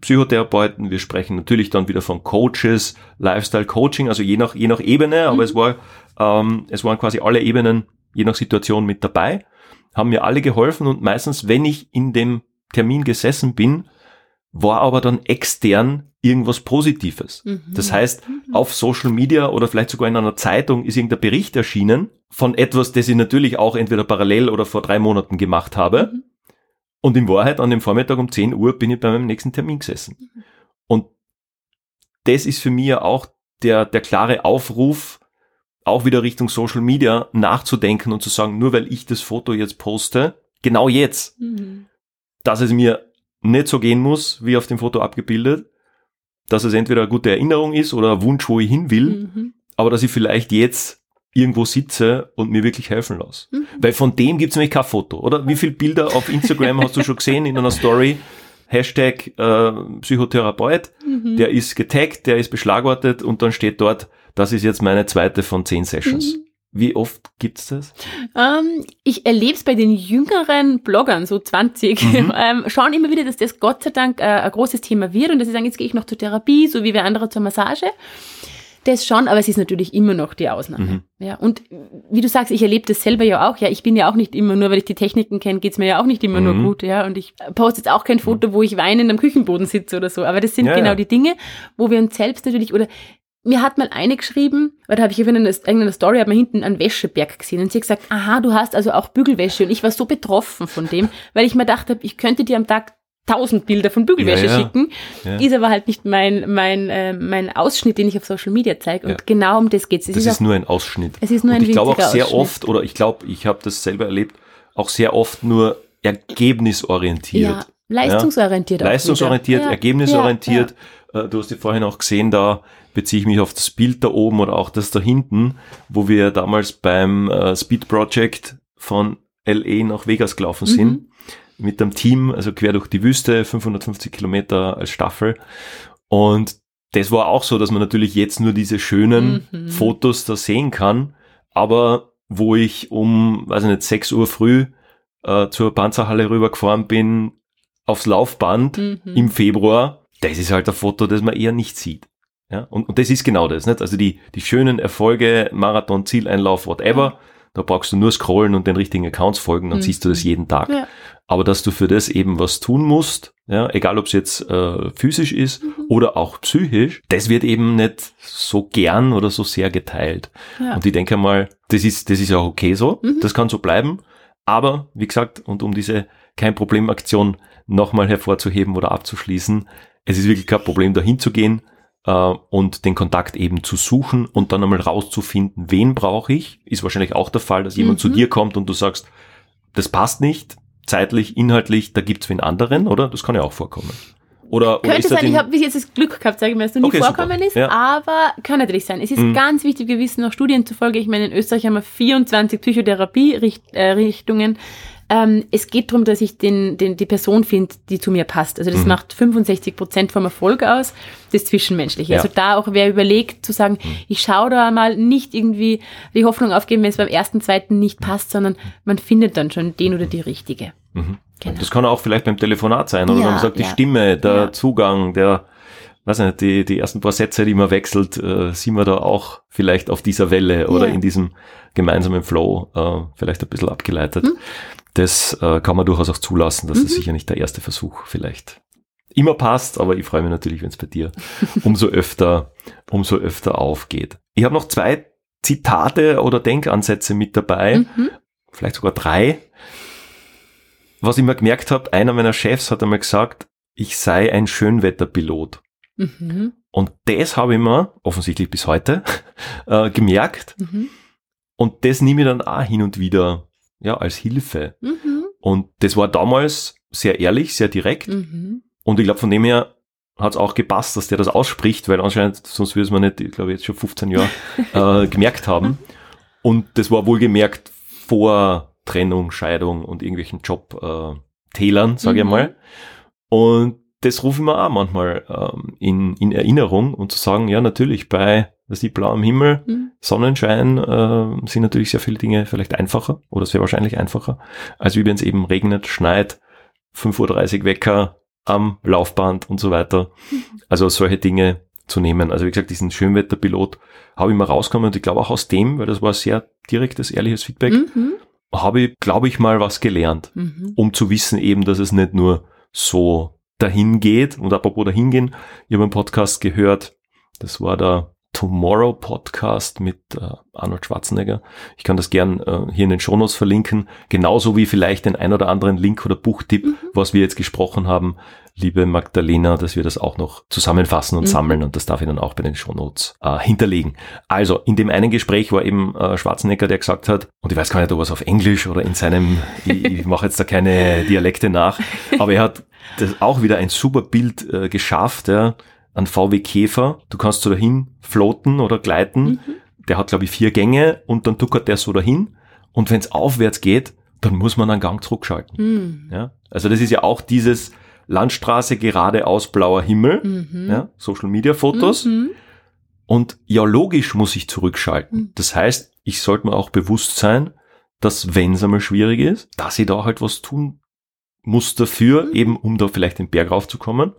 Psychotherapeuten, wir sprechen natürlich dann wieder von Coaches, Lifestyle-Coaching, also je nach, je nach Ebene, aber Mhm. es war, ähm, es waren quasi alle Ebenen, je nach Situation mit dabei, haben mir alle geholfen und meistens, wenn ich in dem Termin gesessen bin, war aber dann extern irgendwas Positives. Mhm. Das heißt, Mhm. auf Social Media oder vielleicht sogar in einer Zeitung ist irgendein Bericht erschienen von etwas, das ich natürlich auch entweder parallel oder vor drei Monaten gemacht habe. Mhm. Und in Wahrheit an dem Vormittag um 10 Uhr bin ich bei meinem nächsten Termin gesessen. Mhm. Und das ist für mich ja auch der, der klare Aufruf, auch wieder Richtung Social Media nachzudenken und zu sagen, nur weil ich das Foto jetzt poste, genau jetzt, Mhm. dass es mir nicht so gehen muss, wie auf dem Foto abgebildet, dass es entweder eine gute Erinnerung ist oder ein Wunsch, wo ich hin will, Mhm. aber dass ich vielleicht jetzt irgendwo sitze und mir wirklich helfen lasse. Mhm. Weil von dem gibt's nämlich kein Foto, oder? Wie viele Bilder auf Instagram hast du schon gesehen in einer Story? Hashtag äh, Psychotherapeut, Mhm. der ist getaggt, der ist beschlagwortet und dann steht dort, das ist jetzt meine zweite von zehn Sessions. Mhm. Wie oft gibt's das? Ähm, ich erlebe es bei den jüngeren Bloggern, so 20, Mhm. ähm, schauen immer wieder, dass das Gott sei Dank äh, ein großes Thema wird und dass sie sagen, jetzt gehe ich noch zur Therapie, so wie wir andere zur Massage. Das schon, aber es ist natürlich immer noch die Ausnahme. Mhm. Ja, und wie du sagst, ich erlebe das selber ja auch. Ja, ich bin ja auch nicht immer nur, weil ich die Techniken kenne, geht's mir ja auch nicht immer Mhm. nur gut. Ja, und ich poste jetzt auch kein Foto, wo ich weinend am Küchenboden sitze oder so. Aber das sind Ja, genau ja. die Dinge, wo wir uns selbst natürlich oder mir hat mal eine geschrieben, weil da habe ich auf einer, irgendeiner Story, hat man hinten einen Wäscheberg gesehen und sie hat gesagt, aha, du hast also auch Bügelwäsche und ich war so betroffen von dem, weil ich mir dachte, ich könnte dir am Tag tausend Bilder von Bügelwäsche Ja, ja. schicken, Ja. ist aber halt nicht mein, mein, äh, mein Ausschnitt, den ich auf Social Media zeige und genau um das geht's. Es Das ist ist auch, nur ein Ausschnitt. es ist nur Und ein ich glaube auch sehr Ausschnitt. oft, oder ich glaube, ich habe das selber erlebt, auch sehr oft nur ergebnisorientiert. ja, leistungsorientiert Leistungsorientiert, ergebnisorientiert. Äh, Du hast ja vorhin auch gesehen, da beziehe ich mich auf das Bild da oben oder auch das da hinten, wo wir damals beim äh, Speed Project von LA nach Vegas gelaufen Mhm. Mit dem Team, also quer durch die Wüste, 550 Kilometer als Staffel. Und das war auch so, dass man natürlich jetzt nur diese schönen Mhm. Fotos da sehen kann, aber wo ich um, weiß ich nicht, 6 Uhr früh äh, zur Panzerhalle rübergefahren bin, aufs Laufband Mhm. im Februar, das ist halt ein Foto, das man eher nicht sieht. Ja, und, und das ist genau das, nicht? Also die, die schönen Erfolge, Marathon, Zieleinlauf, whatever, da brauchst du nur scrollen und den richtigen Accounts folgen, dann Mhm. siehst du das jeden Tag. Ja. Aber dass du für das eben was tun musst, ja, egal ob es jetzt äh, physisch ist Mhm. oder auch psychisch, das wird eben nicht so gern oder so sehr geteilt. Ja. Und ich denke mal, das ist, das ist auch okay so, Mhm. das kann so bleiben. Aber wie gesagt, und um diese kein Problem Aktion nochmal hervorzuheben oder abzuschließen, es ist wirklich kein Problem, da hinzugehen äh, und den Kontakt eben zu suchen und dann einmal rauszufinden, wen brauche ich. Ist wahrscheinlich auch der Fall, dass jemand Mhm. zu dir kommt und du sagst, das passt nicht, zeitlich, inhaltlich, da gibt's wen anderen, oder? Das kann ja auch vorkommen. Oder, oder Könnte ist das sein, in, ich habe bis jetzt das Glück gehabt, sage ich mal, dass es noch nie Okay, super. vorkommen ist, Ja. aber kann natürlich sein. Es ist Mhm. ganz wichtig, wir wissen nach Studien zufolge, ich meine, in Österreich haben wir 24 Psychotherapie-Richtungen. Ähm, es geht darum, dass ich den, den, die Person finde, die zu mir passt. Also das Mhm. macht 65 Prozent vom Erfolg aus, das Zwischenmenschliche. Ja. Mhm. Also da auch wer überlegt zu sagen, ich schaue da mal nicht irgendwie die Hoffnung aufgeben, wenn es beim ersten, zweiten nicht passt, sondern man findet dann schon den oder die Richtige. Mhm. Genau. Das kann auch vielleicht beim Telefonat sein, oder? Ja, man sagt, die ja. Stimme, der Ja. Zugang, der, weiß nicht, die, die ersten paar Sätze, die man wechselt, äh, sind wir da auch vielleicht auf dieser Welle oder Ja. in diesem gemeinsamen Flow äh, vielleicht ein bisschen abgeleitet. Mhm. Das äh, kann man durchaus auch zulassen, dass Mhm. das sicher nicht der erste Versuch vielleicht immer passt, aber ich freue mich natürlich, wenn es bei dir umso öfter, umso öfter aufgeht. Ich habe noch zwei Zitate oder Denkansätze mit dabei Mhm. vielleicht sogar drei. Was ich mir gemerkt habe, einer meiner Chefs hat einmal gesagt, ich sei ein Schönwetterpilot. Mhm. Und das habe ich mir offensichtlich bis heute äh, gemerkt. Mhm. Und das nehme ich dann auch hin und wieder ja, als Hilfe. Mhm. Und das war damals sehr ehrlich, sehr direkt. Mhm. Und ich glaube, von dem her hat es auch gepasst, dass der das ausspricht, weil anscheinend, sonst würde es man nicht, ich glaube, jetzt schon 15 Jahre äh, gemerkt haben. Und das war wohlgemerkt vor Trennung, Scheidung und irgendwelchen Job-Tälern, äh, sage ich Mhm. mal. Und das rufe ich mir auch manchmal ähm, in, in Erinnerung und zu sagen, ja, natürlich, bei was die blauem Himmel, Mhm. Sonnenschein äh, sind natürlich sehr viele Dinge vielleicht einfacher oder sehr wahrscheinlich einfacher, als wie wenn es eben regnet, schneit, 5.30 Uhr Wecker am Laufband und so weiter. Also solche Dinge zu nehmen. Also wie gesagt, diesen Schönwetterpilot habe ich mal rausgekommen und ich glaube auch aus dem, weil das war sehr direktes, ehrliches Feedback, Mhm. habe ich, glaube ich, mal was gelernt, Mhm. um zu wissen eben, dass es nicht nur so dahin geht. Und apropos dahin gehen, ich habe einen Podcast gehört, das war der Tomorrow Podcast mit äh, Arnold Schwarzenegger. Ich kann das gern äh, hier in den Shownotes verlinken, genauso wie vielleicht den ein oder anderen Link oder Buchtipp, Mhm. was wir jetzt gesprochen haben, liebe Magdalena, dass wir das auch noch zusammenfassen und Mhm. sammeln und das darf ich dann auch bei den Shownotes äh, hinterlegen. Also, in dem einen Gespräch war eben äh, Schwarzenegger, der gesagt hat, und ich weiß gar nicht, ob er es auf Englisch oder in seinem, ich, ich mache jetzt da keine Dialekte nach, aber er hat das auch wieder ein super Bild äh, geschafft, ja, ein VW Käfer. Du kannst so dahin floaten oder gleiten. Mhm. Der hat, glaube ich, vier Gänge und dann tuckert der so dahin. Und wenn es aufwärts geht, dann muss man einen Gang zurückschalten. Mhm. Ja? Also das ist ja auch dieses Landstraße geradeaus blauer Himmel, Mhm. ja? Social Media Fotos. Mhm. Und ja, logisch muss ich zurückschalten. Mhm. Das heißt, ich sollte mir auch bewusst sein, dass wenn es einmal schwierig ist, dass ich da halt was tun muss dafür, Mhm. eben um da vielleicht den Berg raufzukommen.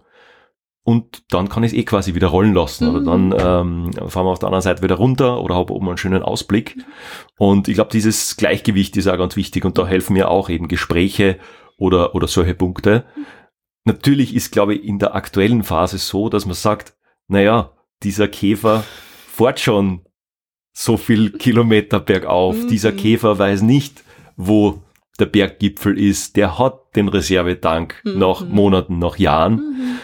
Und dann kann ich es eh quasi wieder rollen lassen. Oder Mhm. dann ähm, fahren wir auf der anderen Seite wieder runter oder habe oben einen schönen Ausblick. Und ich glaube, dieses Gleichgewicht ist auch ganz wichtig und da helfen mir auch eben Gespräche oder, oder solche Punkte. Natürlich ist, glaube ich, in der aktuellen Phase so, dass man sagt, naja, dieser Käfer fährt schon so viel Kilometer bergauf. Mhm. Dieser Käfer weiß nicht, wo der Berggipfel ist. Der hat den Reservetank Mhm. nach Monaten, nach Jahren.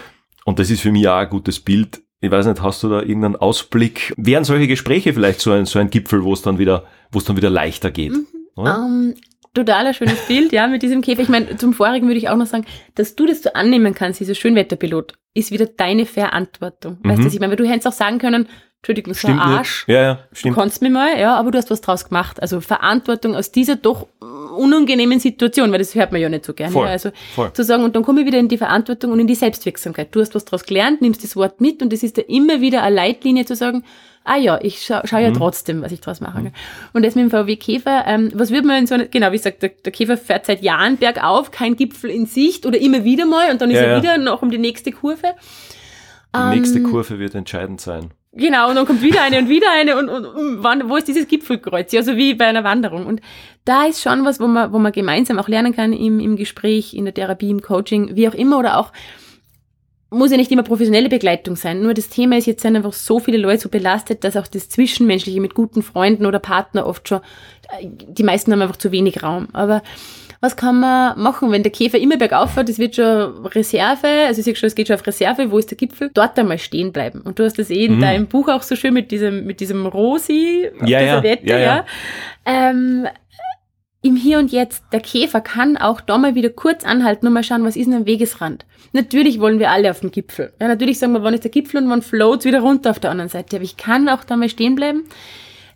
Mhm. Und das ist für mich auch ein gutes Bild. Ich weiß nicht, hast du da irgendeinen Ausblick? Wären solche Gespräche vielleicht so ein, so ein Gipfel, wo es dann wieder, wo es dann wieder leichter geht? Mhm. Oder? Ähm, totaler schönes Bild, ja, mit diesem Käfer. Ich meine, zum vorigen würde ich auch noch sagen, dass du das so annehmen kannst, dieser Schönwetterpilot, ist wieder deine Verantwortung. Weißt Mhm. du, was ich meine? Weil du hättest auch sagen können, Entschuldigung, so ein Arsch. nicht. Ja, ja, Du stimmt. kannst mir mal, ja, aber du hast was draus gemacht. Also Verantwortung aus dieser doch unangenehmen Situation, weil das hört man ja nicht so gerne. Voll, also voll. zu sagen, und dann komme ich wieder in die Verantwortung und in die Selbstwirksamkeit. Du hast was draus gelernt, nimmst das Wort mit und das ist da immer wieder eine Leitlinie zu sagen, ah ja, ich scha schau ja Mhm. trotzdem, was ich draus mache. Und das mit dem VW Käfer, ähm, was würde man in so einer, genau, wie gesagt, der, der Käfer fährt seit Jahren bergauf, kein Gipfel in Sicht oder immer wieder mal und dann ist Ja, er ja. wieder noch um die nächste Kurve. Die nächste Ähm, Kurve wird entscheidend sein. Genau, und dann kommt wieder eine und wieder eine und, und, und wann, wo ist dieses Gipfelkreuz? Ja, so wie bei einer Wanderung. Und da ist schon was, wo man, wo man gemeinsam auch lernen kann im, im Gespräch, in der Therapie, im Coaching, wie auch immer, oder auch, muss ja nicht immer professionelle Begleitung sein. Nur das Thema ist jetzt sind einfach so viele Leute so belastet, dass auch das Zwischenmenschliche mit guten Freunden oder Partner oft schon, äh, die meisten haben einfach zu wenig Raum. Aber was kann man machen, wenn der Käfer immer bergauf fährt, das wird schon Reserve, also ich sehe schon, es geht schon auf Reserve, wo ist der Gipfel? Dort einmal stehen bleiben. Und du hast das eh in Mhm. deinem Buch auch so schön mit diesem, mit diesem Rosi Ja, der ja, ja, ja. ja. Ähm, Im Hier und Jetzt, der Käfer kann auch da mal wieder kurz anhalten und mal schauen, was ist denn am Wegesrand. Natürlich wollen wir alle auf dem Gipfel. Ja, natürlich sagen wir, wann ist der Gipfel und wann floats wieder runter auf der anderen Seite. Aber ich kann auch da mal stehen bleiben.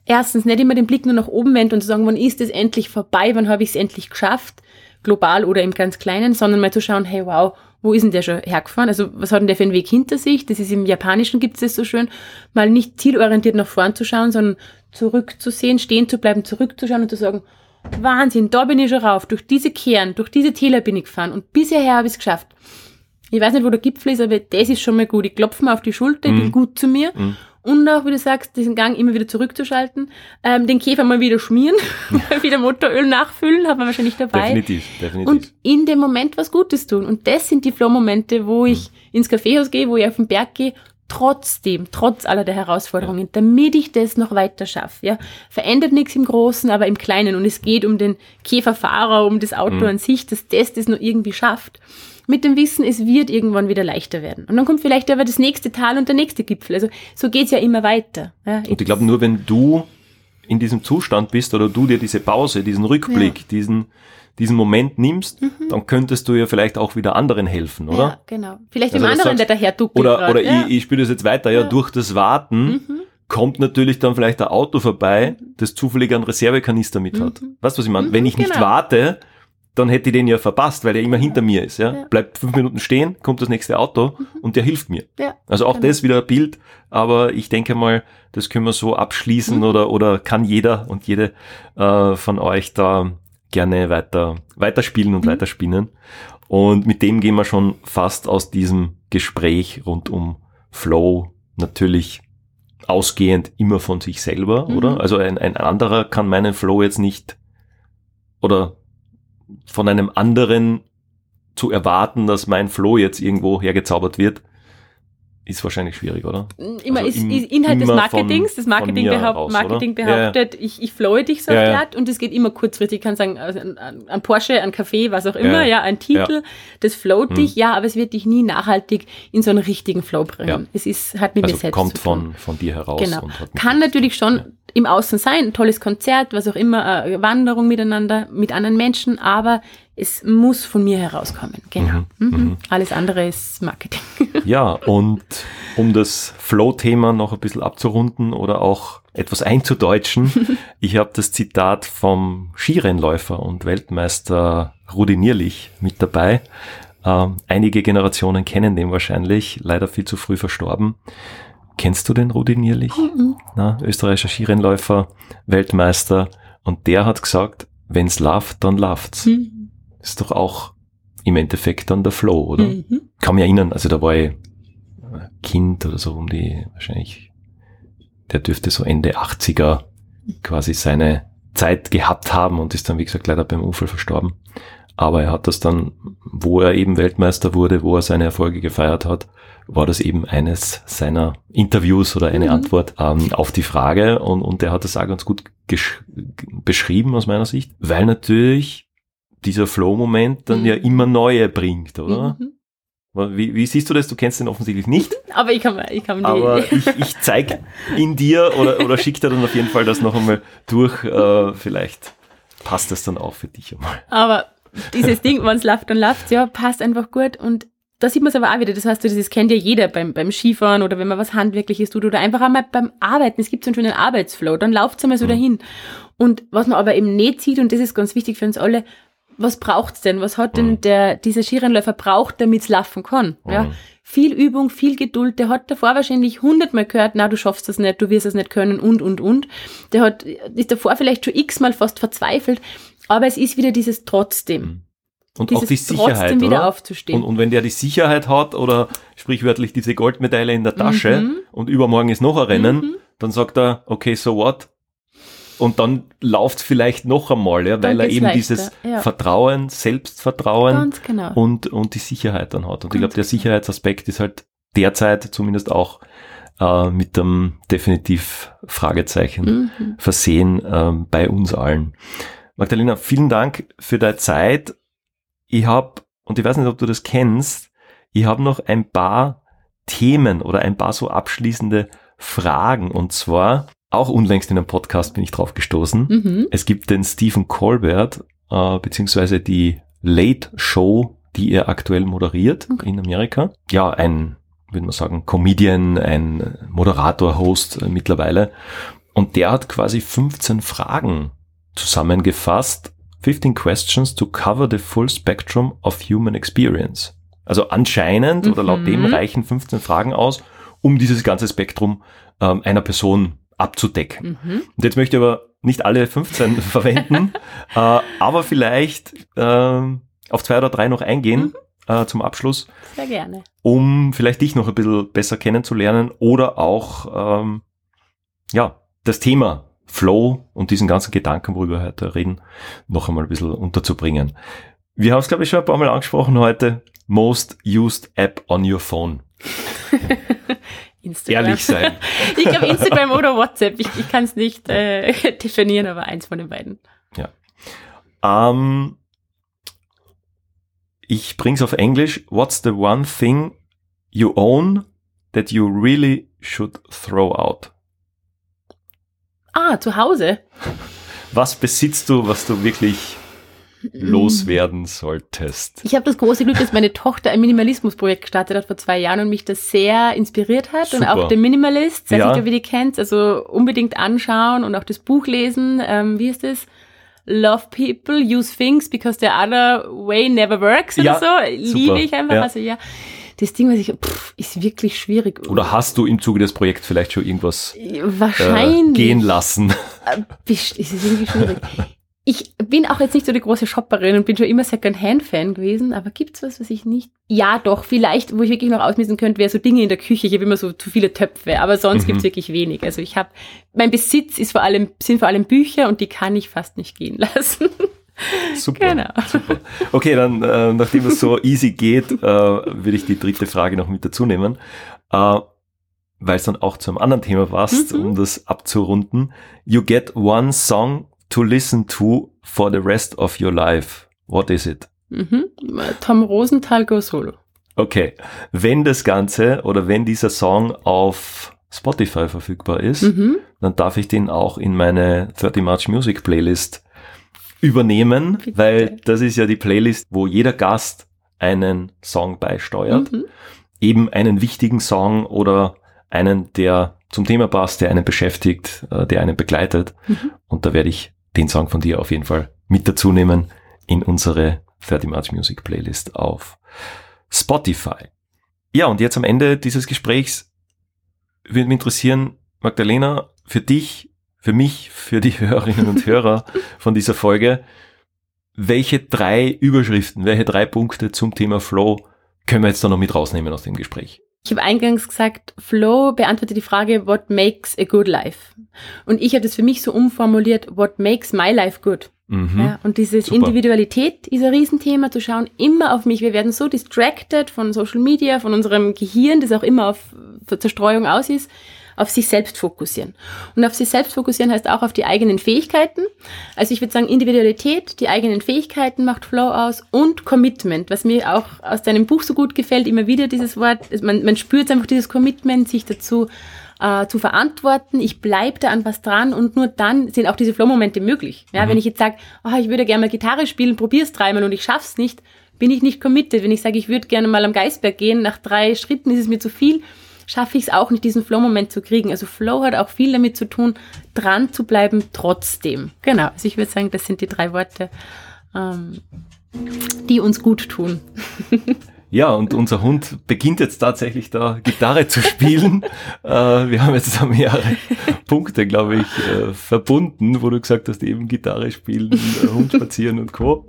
Erstens, nicht immer den Blick nur nach oben wenden und zu sagen, wann ist es endlich vorbei, wann habe ich es endlich geschafft, global oder im ganz Kleinen, sondern mal zu schauen, hey wow, wo ist denn der schon hergefahren? Also was hat denn der für einen Weg hinter sich? Das ist im Japanischen gibt es das so schön, mal nicht zielorientiert nach vorn zu schauen, sondern zurückzusehen, stehen zu bleiben, zurückzuschauen und zu sagen, Wahnsinn, da bin ich schon rauf, durch diese Kehren, durch diese Täler bin ich gefahren und bisher habe ich es geschafft. Ich weiß nicht, wo der Gipfel ist, aber das ist schon mal gut. Ich klopfe mir auf die Schulter, ich bin gut zu mir. Mhm. Und auch, wie du sagst, diesen Gang immer wieder zurückzuschalten, ähm, den Käfer mal wieder schmieren, wieder Motoröl nachfüllen, hat man wahrscheinlich dabei. Definitiv, definitiv. Und in dem Moment was Gutes tun. Und das sind die Flow-Momente, wo ich ins Kaffeehaus gehe, wo ich auf den Berg gehe, trotzdem, trotz aller der Herausforderungen, damit ich das noch weiter schaffe. Ja. Verändert nichts im Großen, aber im Kleinen. Und es geht um den Käferfahrer, um das Auto Mhm. an sich, dass das das noch irgendwie schafft. Mit dem Wissen, es wird irgendwann wieder leichter werden. Und dann kommt vielleicht aber das nächste Tal und der nächste Gipfel. Also so geht's ja immer weiter. Ja, Und ich glaube, nur wenn du in diesem Zustand bist oder du dir diese Pause, diesen Rückblick, Ja. diesen, diesen Moment nimmst, dann könntest du ja vielleicht auch wieder anderen helfen, oder? Ja, genau. Vielleicht Also dem anderen, sagst- der daher duckelt. Oder, grad, oder ja. ich, ich spiele das jetzt weiter, ja, durch das Warten Mhm. kommt natürlich dann vielleicht ein Auto vorbei, das zufällig einen Reservekanister mit hat. Mhm. Weißt du, was ich meine? Mhm, Wenn ich nicht genau. warte, dann hätte ich den ja verpasst, weil der immer hinter mir ist. Ja? Ja. Bleibt fünf Minuten stehen, kommt das nächste Auto und der hilft mir. Ja, Also auch genau. das wieder ein Bild, aber ich denke mal, das können wir so abschließen Mhm. oder, oder kann jeder und jede äh, von euch da gerne weiter, weiterspielen und Mhm. weiterspinnen. Und mit dem gehen wir schon fast aus diesem Gespräch rund um Flow natürlich ausgehend immer von sich selber, Mhm. oder? Also ein, ein anderer kann meinen Flow jetzt nicht oder von einem anderen zu erwarten, dass mein Flow jetzt irgendwo hergezaubert wird, ist wahrscheinlich schwierig, oder? Immer Also ist, im- ist Inhalt des Marketings. von- das Marketing, mir behaupt, raus, Marketing oder? Ja, ja. behauptet, ich, ich flowe dich so Ja. Art und es geht immer kurzfristig. Ich kann sagen, also ein, ein Porsche, ein Kaffee, was auch immer, Ja. ein Titel, das float Hm. dich, ja, aber es wird dich nie nachhaltig in so einen richtigen Flow bringen. Es ist, hat mit mir Also selbst kommt zu tun. von, von dir heraus. Genau. Kann natürlich schon im Außen sein, ein tolles Konzert, was auch immer, eine Wanderung miteinander, mit anderen Menschen, aber es muss von mir herauskommen. Genau. Mhm, Mhm. mhm. Alles andere ist Marketing. Ja, und um das Flow-Thema noch ein bisschen abzurunden oder auch etwas einzudeutschen, ich habe das Zitat vom Skirennläufer und Weltmeister Rudi Nierlich mit dabei. Ähm, einige Generationen kennen den wahrscheinlich, leider viel zu früh verstorben. Kennst du den Rudi Nierlich? Na, österreichischer Skirennläufer, Weltmeister. Und der hat gesagt, wenn's läuft, dann läuft's. Mhm. Ist doch auch im Endeffekt dann der Flow, oder? Mhm. kann mich erinnern, also da war ich Kind oder so um die, wahrscheinlich, der dürfte so Ende 80er quasi seine Zeit gehabt haben und ist dann, wie gesagt, leider beim Unfall verstorben. Aber er hat das dann, wo er eben Weltmeister wurde, wo er seine Erfolge gefeiert hat, war das eben eines seiner Interviews oder eine Mhm. Antwort ähm, auf die Frage und, und er hat das auch ganz gut beschrieben aus meiner Sicht, weil natürlich dieser Flow-Moment dann Mhm. ja immer neue bringt, oder? Mhm. Wie, wie siehst du das? Du kennst den offensichtlich nicht, Aber ich kann, ich kann die, aber ich, ich zeig in dir oder, oder schick dir dann auf jeden Fall das noch einmal durch. Äh, vielleicht passt das dann auch für dich einmal. aber dieses Ding, wenn es läuft, dann läuft ja, passt einfach gut und da sieht man es aber auch wieder, das heißt, das kennt ja jeder beim, beim Skifahren oder wenn man was Handwerkliches tut oder einfach einmal beim Arbeiten, es gibt so einen schönen Arbeitsflow, dann läuft es einmal so Mhm. dahin. Und was man aber eben nicht sieht, und das ist ganz wichtig für uns alle, was braucht's denn? Was hat denn Mhm. der, dieser Skirennläufer braucht, damit's laufen kann? Ja? Mhm. Viel Übung, viel Geduld. Der hat davor wahrscheinlich hundertmal gehört, na, du schaffst das nicht, du wirst es nicht können und, und, und. Der hat, ist davor vielleicht schon x-mal fast verzweifelt, aber es ist wieder dieses trotzdem. Mhm. Und Dieses auch die Sicherheit, trotzdem wieder aufzustehen. Und, und wenn der die Sicherheit hat oder sprichwörtlich diese Goldmedaille in der Tasche Mhm. und übermorgen ist noch ein Rennen, Mhm. dann sagt er, okay, so what? Und dann läuft vielleicht noch einmal, ja, weil er eben leichter, dieses ja. Vertrauen, Selbstvertrauen genau. und, und die Sicherheit dann hat. Und ich Ganz glaube, der genau. Sicherheitsaspekt ist halt derzeit zumindest auch äh, mit dem definitiv Fragezeichen Mhm. versehen ähm, bei uns allen. Magdalena, vielen Dank für deine Zeit. Ich habe, und ich weiß nicht, ob du das kennst, ich habe noch ein paar Themen oder ein paar so abschließende Fragen. Und zwar, auch unlängst in einem Podcast bin ich drauf gestoßen. Mhm. Es gibt den Stephen Colbert, äh, beziehungsweise die Late Show, die er aktuell moderiert Okay. in Amerika. Ja, ein, würde man sagen, Comedian, ein Moderator, Host äh, mittlerweile. Und der hat quasi 15 Fragen zusammengefasst. 15 questions to cover the full spectrum of human experience. Also anscheinend oder laut dem Mhm. reichen 15 Fragen aus, um dieses ganze Spektrum ähm, einer Person abzudecken. Mhm. Und jetzt möchte ich aber nicht alle 15 verwenden, äh, aber vielleicht ähm, auf zwei oder drei noch eingehen äh, zum Abschluss, Sehr gerne. um vielleicht dich noch ein bisschen besser kennenzulernen oder auch ähm, ja das Thema Flow und diesen ganzen Gedanken, worüber wir heute reden, noch einmal ein bisschen unterzubringen. Wir haben es, glaube ich, schon ein paar Mal angesprochen heute. Most used app on your phone. Instagram. Ehrlich sein. Ich glaube Instagram oder WhatsApp. Ich, ich kann es nicht äh, definieren, aber eins von den beiden. Ähm, Ich bring's auf Englisch. What's the one thing you own that you really should throw out? Ah, zu Hause. Was besitzt du, was du wirklich loswerden solltest? Ich habe das große Glück, dass meine Tochter ein Minimalismusprojekt gestartet hat vor zwei Jahren und mich das sehr inspiriert hat. Super. Und auch The Minimalist, weiß Ja. ob ihr die kennt, also unbedingt anschauen und auch das Buch lesen. Ähm, wie ist es? Love people, use things because the other way never works Ja, oder so. Liebe ich einfach. ja. Also ja, das Ding, was ich, pff, ist wirklich schwierig. Oder hast du im Zuge des Projekts vielleicht schon irgendwas äh, Wahrscheinlich. gehen lassen? Best- ist es irgendwie schwierig. Ich bin auch jetzt nicht so die große Shopperin und bin schon immer Second-Hand-Fan gewesen, aber gibt's was, was ich nicht? Ja, doch, vielleicht, wo ich wirklich noch ausmissen könnte, wäre so Dinge in der Küche. Ich habe immer so zu viele Töpfe, aber sonst Mhm. gibt's wirklich wenig. Also ich habe, mein Besitz ist vor allem, sind vor allem Bücher und die kann ich fast nicht gehen lassen. Super. Genau. Super. Okay, dann, äh, nachdem es so easy geht, äh, würde ich die dritte Frage noch mit dazu nehmen. Äh, weil es dann auch zu einem anderen Thema passt, Mhm. um das abzurunden. You get one song to listen to for the rest of your life. What is it? Mhm. Tom Rosenthal Go Solo. Okay, wenn das Ganze oder wenn dieser Song auf Spotify verfügbar ist, Mhm. dann darf ich den auch in meine 30 March Music Playlist übernehmen, Bitte. weil das ist ja die Playlist, wo jeder Gast einen Song beisteuert. Mhm. Eben einen wichtigen Song oder einen, der zum Thema passt, der einen beschäftigt, äh, der einen begleitet. Mhm. Und da werde ich den Song von dir auf jeden Fall mit dazu nehmen in unsere 30 March Music Playlist auf Spotify. Ja, und jetzt am Ende dieses Gesprächs würde mich interessieren, Magdalena, für dich, für mich, für die Hörerinnen und Hörer von dieser Folge, welche drei Überschriften, welche drei Punkte zum Thema Flow können wir jetzt da noch mit rausnehmen aus dem Gespräch? Ich habe eingangs gesagt, Flow beantwortet die Frage, what makes a good life? Und ich habe das für mich so umformuliert, what makes my life good? Mhm. Ja, und diese. Individualität ist ein Riesenthema, zu schauen immer auf mich. Wir werden so distracted von Social Media, von unserem Gehirn, das auch immer auf Zerstreuung aus ist, auf sich selbst fokussieren. Und auf sich selbst fokussieren heißt auch auf die eigenen Fähigkeiten. Also ich würde sagen, Individualität, die eigenen Fähigkeiten macht Flow aus und Commitment, was mir auch aus deinem Buch so gut gefällt, immer wieder dieses Wort, man, man spürt einfach dieses Commitment, sich dazu äh, zu verantworten, ich bleibe da an was dran und nur dann sind auch diese Flow-Momente möglich. Ja, Mhm. Wenn ich jetzt sage, oh, ich würde gerne mal Gitarre spielen, probier's dreimal und ich schaff's nicht, bin ich nicht committed. Wenn ich sage, ich würde gerne mal am Geisberg gehen, nach drei Schritten ist es mir zu viel, schaffe ich es auch nicht, diesen Flow-Moment zu kriegen. Also Flow hat auch viel damit zu tun, dran zu bleiben trotzdem. Genau, also ich würde sagen, das sind die drei Worte, ähm, die uns gut tun. Ja, und unser Hund beginnt jetzt tatsächlich da Gitarre zu spielen. äh, wir haben jetzt da mehrere Punkte, glaube ich, äh, verbunden, wo du gesagt hast, eben Gitarre spielen, äh, Hund spazieren und Co.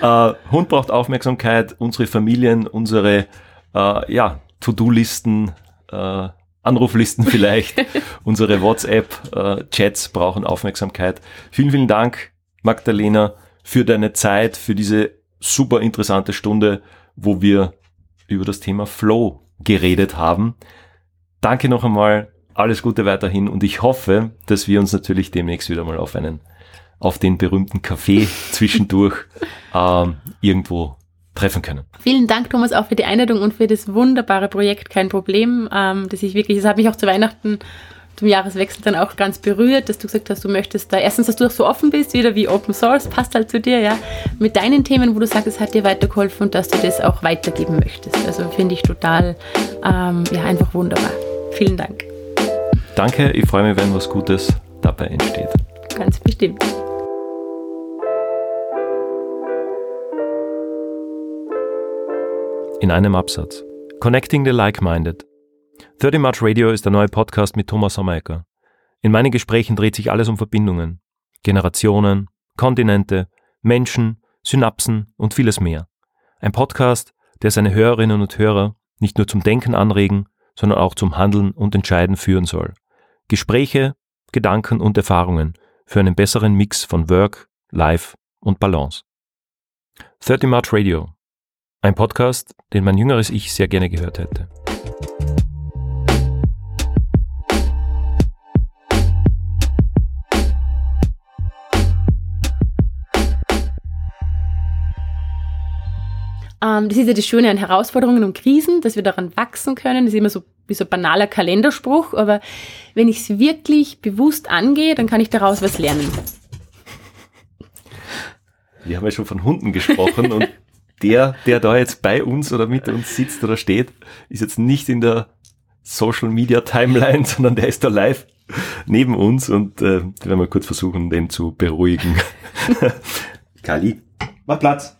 Äh, Hund braucht Aufmerksamkeit, unsere Familien, unsere äh, ja, To-Do-Listen, äh, Anruflisten vielleicht, unsere WhatsApp-Chats brauchen Aufmerksamkeit. Vielen, vielen Dank, Magdalena, für deine Zeit, für diese super interessante Stunde, wo wir über das Thema Flow geredet haben. Danke noch einmal, alles Gute weiterhin und ich hoffe, dass wir uns natürlich demnächst wieder mal auf einen, auf den berühmten Kaffee zwischendurch ähm, irgendwo treffen können. Vielen Dank, Thomas, auch für die Einladung und für das wunderbare Projekt. Kein Problem, ähm, dass ich wirklich, das hat mich auch zu Weihnachten, zum Jahreswechsel dann auch ganz berührt, dass du gesagt hast, du möchtest da, erstens, dass du auch so offen bist, wieder wie Open Source, passt halt zu dir, ja, mit deinen Themen, wo du sagst, es hat dir weitergeholfen und dass du das auch weitergeben möchtest. Also finde ich total, ähm, ja, einfach wunderbar. Vielen Dank. Danke, ich freue mich, wenn was Gutes dabei entsteht. Ganz bestimmt. In einem Absatz. Connecting the Like-Minded. 30 March Radio ist der neue Podcast mit Thomas Sommerecker. In meinen Gesprächen dreht sich alles um Verbindungen. Generationen, Kontinente, Menschen, Synapsen und vieles mehr. Ein Podcast, der seine Hörerinnen und Hörer nicht nur zum Denken anregen, sondern auch zum Handeln und Entscheiden führen soll. Gespräche, Gedanken und Erfahrungen für einen besseren Mix von Work, Life und Balance. 30 March Radio. Ein Podcast, den mein jüngeres Ich sehr gerne gehört hätte. Ähm, das ist ja das Schöne an Herausforderungen und Krisen, dass wir daran wachsen können. Das ist immer so wie so ein banaler Kalenderspruch, aber wenn ich es wirklich bewusst angehe, dann kann ich daraus was lernen. Wir haben ja schon von Hunden gesprochen und der, der da jetzt bei uns oder mit uns sitzt oder steht, ist jetzt nicht in der Social Media Timeline, sondern der ist da live neben uns und äh, wir werden mal kurz versuchen, den zu beruhigen. Kali, mach Platz.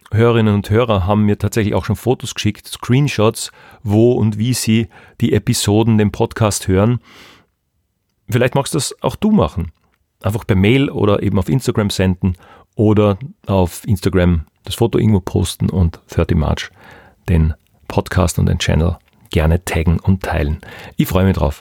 Hörerinnen und Hörer haben mir tatsächlich auch schon Fotos geschickt, Screenshots, wo und wie sie die Episoden, den Podcast hören. Vielleicht magst du das auch du machen. Einfach per Mail oder eben auf Instagram senden oder auf Instagram das Foto irgendwo posten und 30 March den Podcast und den Channel gerne taggen und teilen. Ich freue mich drauf.